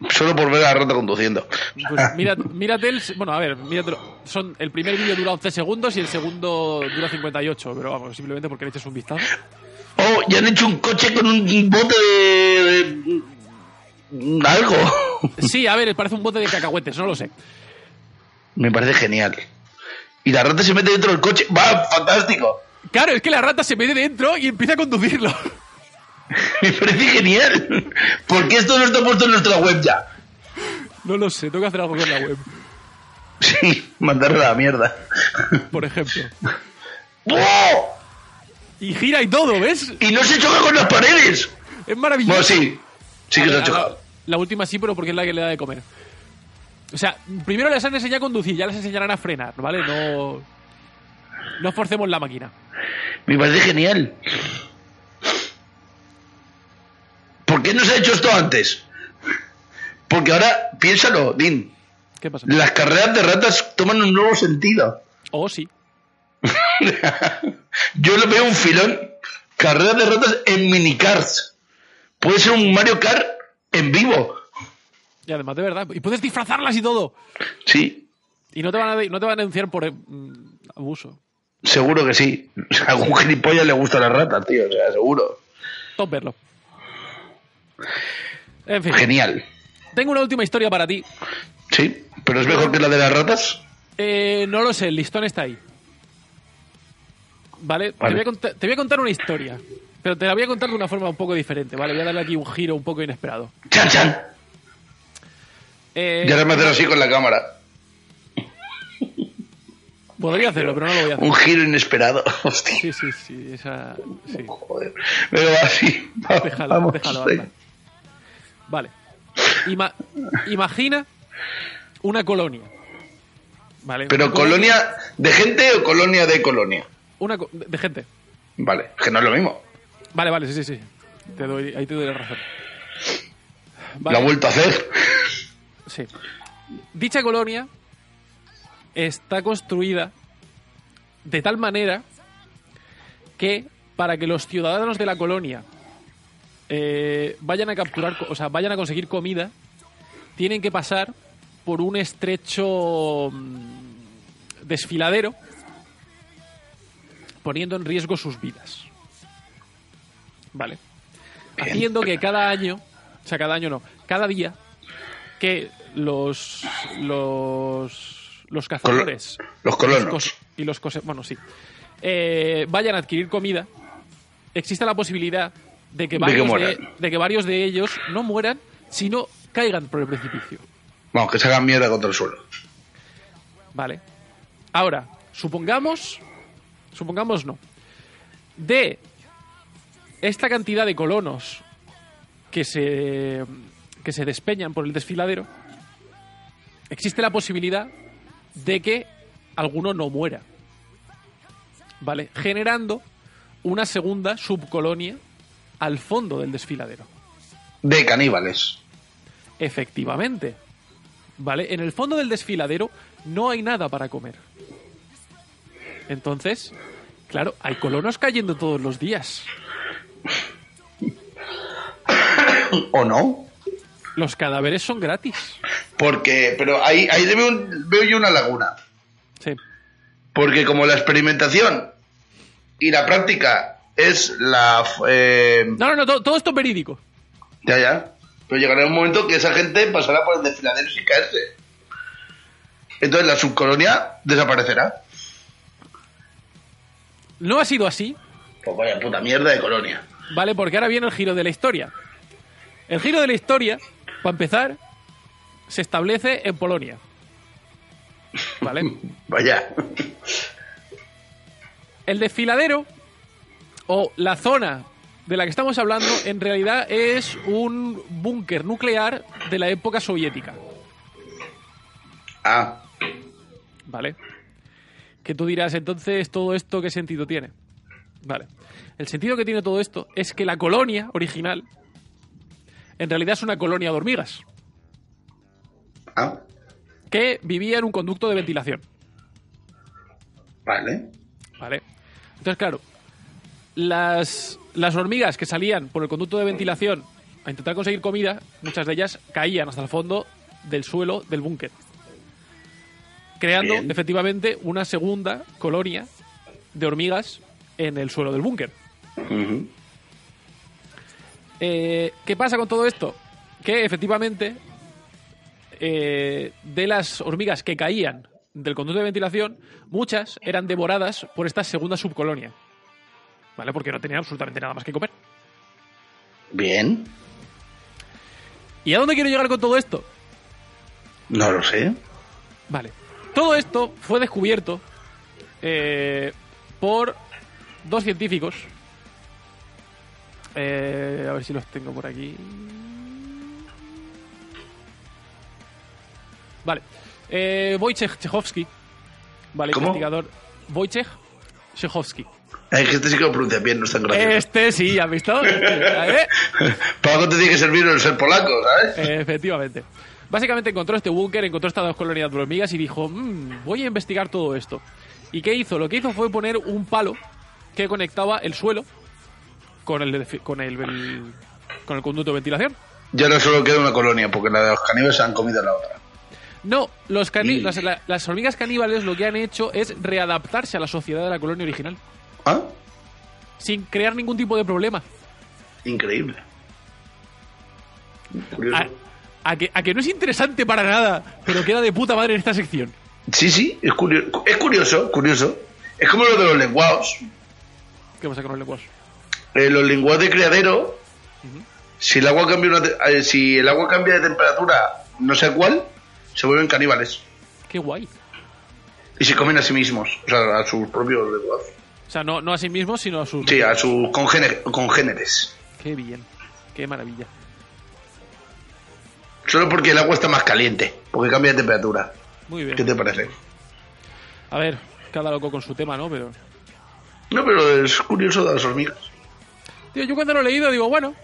Solo por ver a la rata conduciendo. Pues mira, mírate el... Bueno, a ver, míratelo. Son, el primer vídeo dura 11 segundos y el segundo dura 58, pero vamos, simplemente porque le eches un vistazo. Oh, ya han hecho un coche con un bote de... de- algo. Sí, a ver, parece un bote de cacahuetes, no lo sé. Me parece genial. Y la rata se mete dentro del coche. ¡Va! ¡Fantástico! Claro, es que la rata se mete dentro y empieza a conducirlo. Me parece genial. ¿Por qué esto no está puesto en nuestra web ya? No lo sé, tengo que hacer algo con la web, Sí, mandarle a la mierda. por ejemplo. ¡Oh! Y gira y todo, ¿ves? Y no se choca con las paredes. Es maravilloso. Bueno, sí. Sí que se ha La- chocado. La, última sí, pero porque es la que le da de comer. O sea, primero les han enseñado a conducir, ya les enseñarán a frenar, ¿vale? No. No forcemos la máquina. Me parece genial. ¿Por qué no se ha hecho esto antes? Porque ahora, piénsalo, Din. ¿Qué pasa? Las carreras de ratas toman un nuevo sentido. Oh, sí. Yo le veo un filón. Carreras de ratas en minicars. Puede ser un Mario Kart en vivo. Y además, de verdad. Y puedes disfrazarlas y todo. Sí, Y no te van a, no te van a denunciar por eh, mm, abuso. seguro que sí. A algún gilipollas le gustan las ratas, tío. O sea, seguro. Top verlo. En fin. Genial. Tengo una última historia para ti. Sí, pero es mejor que la de las ratas. Eh, no lo sé, el listón está ahí. ¿Vale? Te, voy a contar, te voy a contar una historia. Pero te la voy a contar de una forma un poco diferente, ¿vale? Voy a darle aquí un giro un poco inesperado. ¡Chan, chan! Eh, Y ahora me hacen así con la cámara. podría hacerlo, pero no lo voy a hacer. Un giro inesperado. Hostia. Sí, sí, sí. Esa, sí. Joder. Pero así. Va- Déjalo, vamos, déjalo. anda. Vale. Ima- imagina una colonia. ¿Vale? Pero colonia de gente o colonia de colonia. Una co- de de gente. Vale, que no es lo mismo. Vale, vale, sí, sí, sí. Te doy, ahí te doy la razón. Lo ha vuelto a hacer. Sí. Dicha colonia está construida de tal manera que para que los ciudadanos de la colonia eh, vayan a capturar, o sea, vayan a conseguir comida, tienen que pasar por un estrecho mm, desfiladero poniendo en riesgo sus vidas. ¿Vale? Haciendo que cada año, o sea, cada año no, cada día, que los los los cazadores los colonos. y los cose- bueno sí eh, vayan a adquirir comida existe la posibilidad de que De que varios de que varios de ellos no mueran sino caigan por el precipicio. Vamos, que se hagan mierda contra el suelo. vale. Ahora supongamos supongamos no. De esta cantidad de colonos que se que se despeñan por el desfiladero existe la posibilidad de que alguno no muera. Vale. Generando una segunda subcolonia al fondo del desfiladero. De caníbales. efectivamente. Vale en el fondo del desfiladero no hay nada para comer. Entonces claro hay colonos cayendo todos los días. ¿O no? los cadáveres son gratis. Porque, pero ahí, ahí veo, un- veo yo una laguna. sí. Porque como la experimentación y la práctica es la... eh, no no no todo, todo esto es verídico ya, ya. Pero llegará un momento que esa gente pasará por el desfiladero sin caerse. Entonces la subcolonia desaparecerá. no ha sido así Pues vaya puta mierda de colonia. Vale, porque ahora viene el giro de la historia. El giro de la historia, para empezar, se establece en Polonia. ¿Vale? Vaya. El desfiladero, o la zona de la que estamos hablando, en realidad es un búnker nuclear de la época soviética. Ah, ¿Vale? Que tú dirás, entonces, ¿todo esto qué sentido tiene? Vale. El sentido que tiene todo esto es que la colonia original, en realidad es una colonia de hormigas. ah, que vivía en un conducto de ventilación. vale. ¿Vale? Entonces, claro, las, las hormigas que salían por el conducto de ventilación a intentar conseguir comida, muchas de ellas caían hasta el fondo del suelo del búnker. Creando Bien. efectivamente una segunda colonia de hormigas en el suelo del búnker. Eh, ¿Qué pasa con todo esto? Que efectivamente eh, de las hormigas que caían del conducto de ventilación, muchas eran devoradas por esta segunda subcolonia. ¿Vale? Porque no tenían absolutamente nada más que comer. Bien. ¿Y a dónde quiero llegar con todo esto? No lo sé. Vale. Todo esto fue descubierto eh, por dos científicos. Eh, a ver si los tengo por aquí. Vale. Eh, Wojciech Chechowski. Vale, ¿Cómo? investigador. Wojciech Chechowski. Que este sí que lo pronuncia bien, no es tan gracioso. Este sí, ¿has visto? ¿Eh? Algo te tiene que servir el ser polaco, ¿sabes? Efectivamente. Básicamente encontró este búnker, encontró estas dos colonias de hormigas y dijo, "Mm, voy a investigar todo esto. ¿Y qué hizo? Lo que hizo fue poner un palo que conectaba el suelo con el, con el, el- con el conducto de ventilación. Ya no solo queda una colonia, porque la de los caníbales se han comido la otra. No, los Y- las, la- las hormigas caníbales lo que han hecho es readaptarse a la sociedad de la colonia original, ¿Ah? sin crear ningún tipo de problema. Increíble. A, a que, a que no es interesante para nada, pero queda de puta madre en esta sección. Sí, sí, es curioso. Es curioso, curioso. Es como lo de los lenguados. ¿Qué pasa con los lenguajes? Eh, los lenguados de criadero, si el agua cambia una eh, si el agua cambia de temperatura, no sé cuál, se vuelven caníbales Qué guay. y se comen a sí mismos, o sea, a sus propios lenguados. O sea, no, no a sí mismos, sino a sus... Sí, a sus congéne- congéneres. Qué bien. Qué maravilla. Solo porque el agua está más caliente, porque cambia de temperatura. Muy bien. ¿Qué te parece? A ver, cada loco con su tema, ¿no? Pero... No, pero es curioso de las hormigas. Tío, yo cuando lo he leído digo, bueno,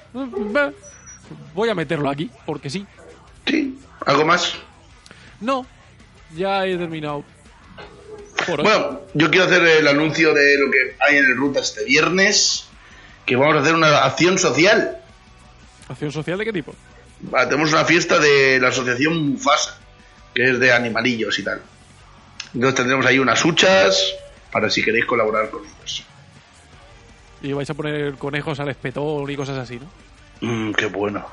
voy a meterlo aquí, porque sí. Sí, algo más. No, ya he terminado. Por hoy. Bueno, yo quiero hacer el anuncio de lo que hay en el Ruta este viernes, que vamos a hacer una acción social. ¿Acción social de qué tipo? Tenemos una fiesta de la asociación Mufasa, que es de animalillos y tal. Entonces tendremos ahí unas huchas para si queréis colaborar con ellos. Y vais a poner conejos al espetón y cosas así, ¿no? Mmm, qué bueno.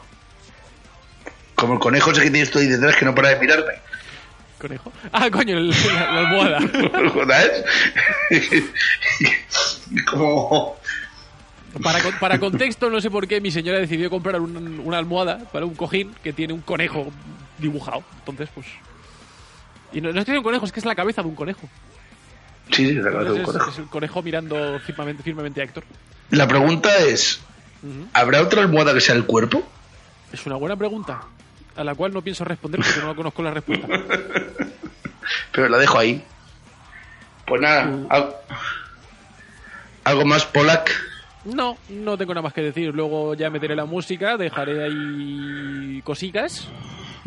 Como el conejo ese que tienes tú ahí detrás que no para de mirarme. Conejo. Ah, coño, el- la, la almohada. Como... Para, para contexto, no sé por qué mi señora decidió comprar un- una almohada para un cojín que tiene un conejo dibujado. Entonces, pues. Y no, no es que sea un conejo, es que es la cabeza de un conejo. Sí, sí, se acaba de un Entonces, es, conejo. es el conejo mirando firmemente, firmemente a Héctor. La pregunta es. ¿habrá otra almohada que sea el cuerpo? Es una buena pregunta, a la cual no pienso responder porque no conozco la respuesta. Pero la dejo ahí. Pues nada, al- algo más, Polak. No, no tengo nada más que decir. Luego ya meteré la música, dejaré ahí cositas.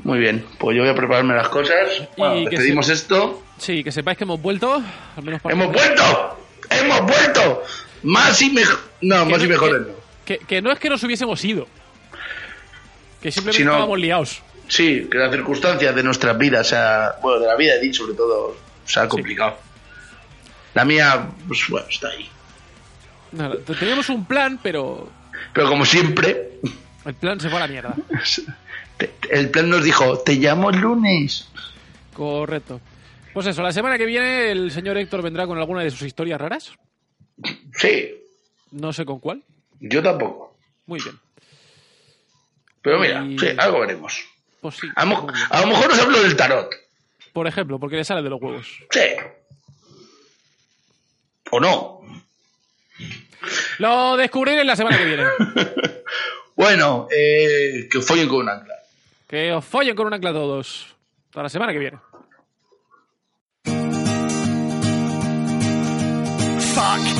Muy bien, pues yo voy a prepararme las cosas. Bueno, Y que despedimos se- esto. Sí, que sepáis que hemos vuelto, al menos para... ¡Hemos vuelto! ¡Hemos vuelto! Más y mejor. No, Que más y que- no. Que, que no es que nos hubiésemos ido. Que simplemente Si no- estábamos liados. Sí, que las circunstancias de nuestras vidas, o sea, bueno, de la vida de Dean sobre todo, se ha complicado. La mía, pues bueno, está ahí. Nada, te- teníamos un plan, pero Pero como siempre, el plan se fue a la mierda. el plan nos dijo, te llamo el lunes. Correcto. Pues eso, la semana que viene el señor Héctor vendrá con alguna de sus historias raras. Sí, No sé con cuál. yo tampoco. Muy bien. Pero mira, Y- sí, algo veremos. Pues sí. A lo, a mejor nos hablo del tarot. Por ejemplo, porque le sale de los huevos. Sí. O no. Lo descubriré la semana que viene. Bueno, eh, que follen con un ancla. Que os follen con un ancla todos. Hasta la semana que viene. Fuck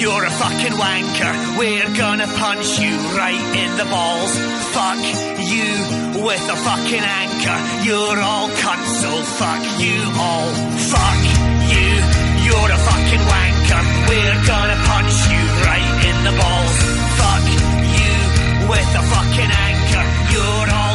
You're a fucking wanker. We're gonna punch you right in the balls. Fuck you with a fucking anchor. You're all cunt, so fuck you all. Fuck you. You're a fucking wanker. We're gonna punch you right in the balls. Fuck you with a fucking anchor. You're all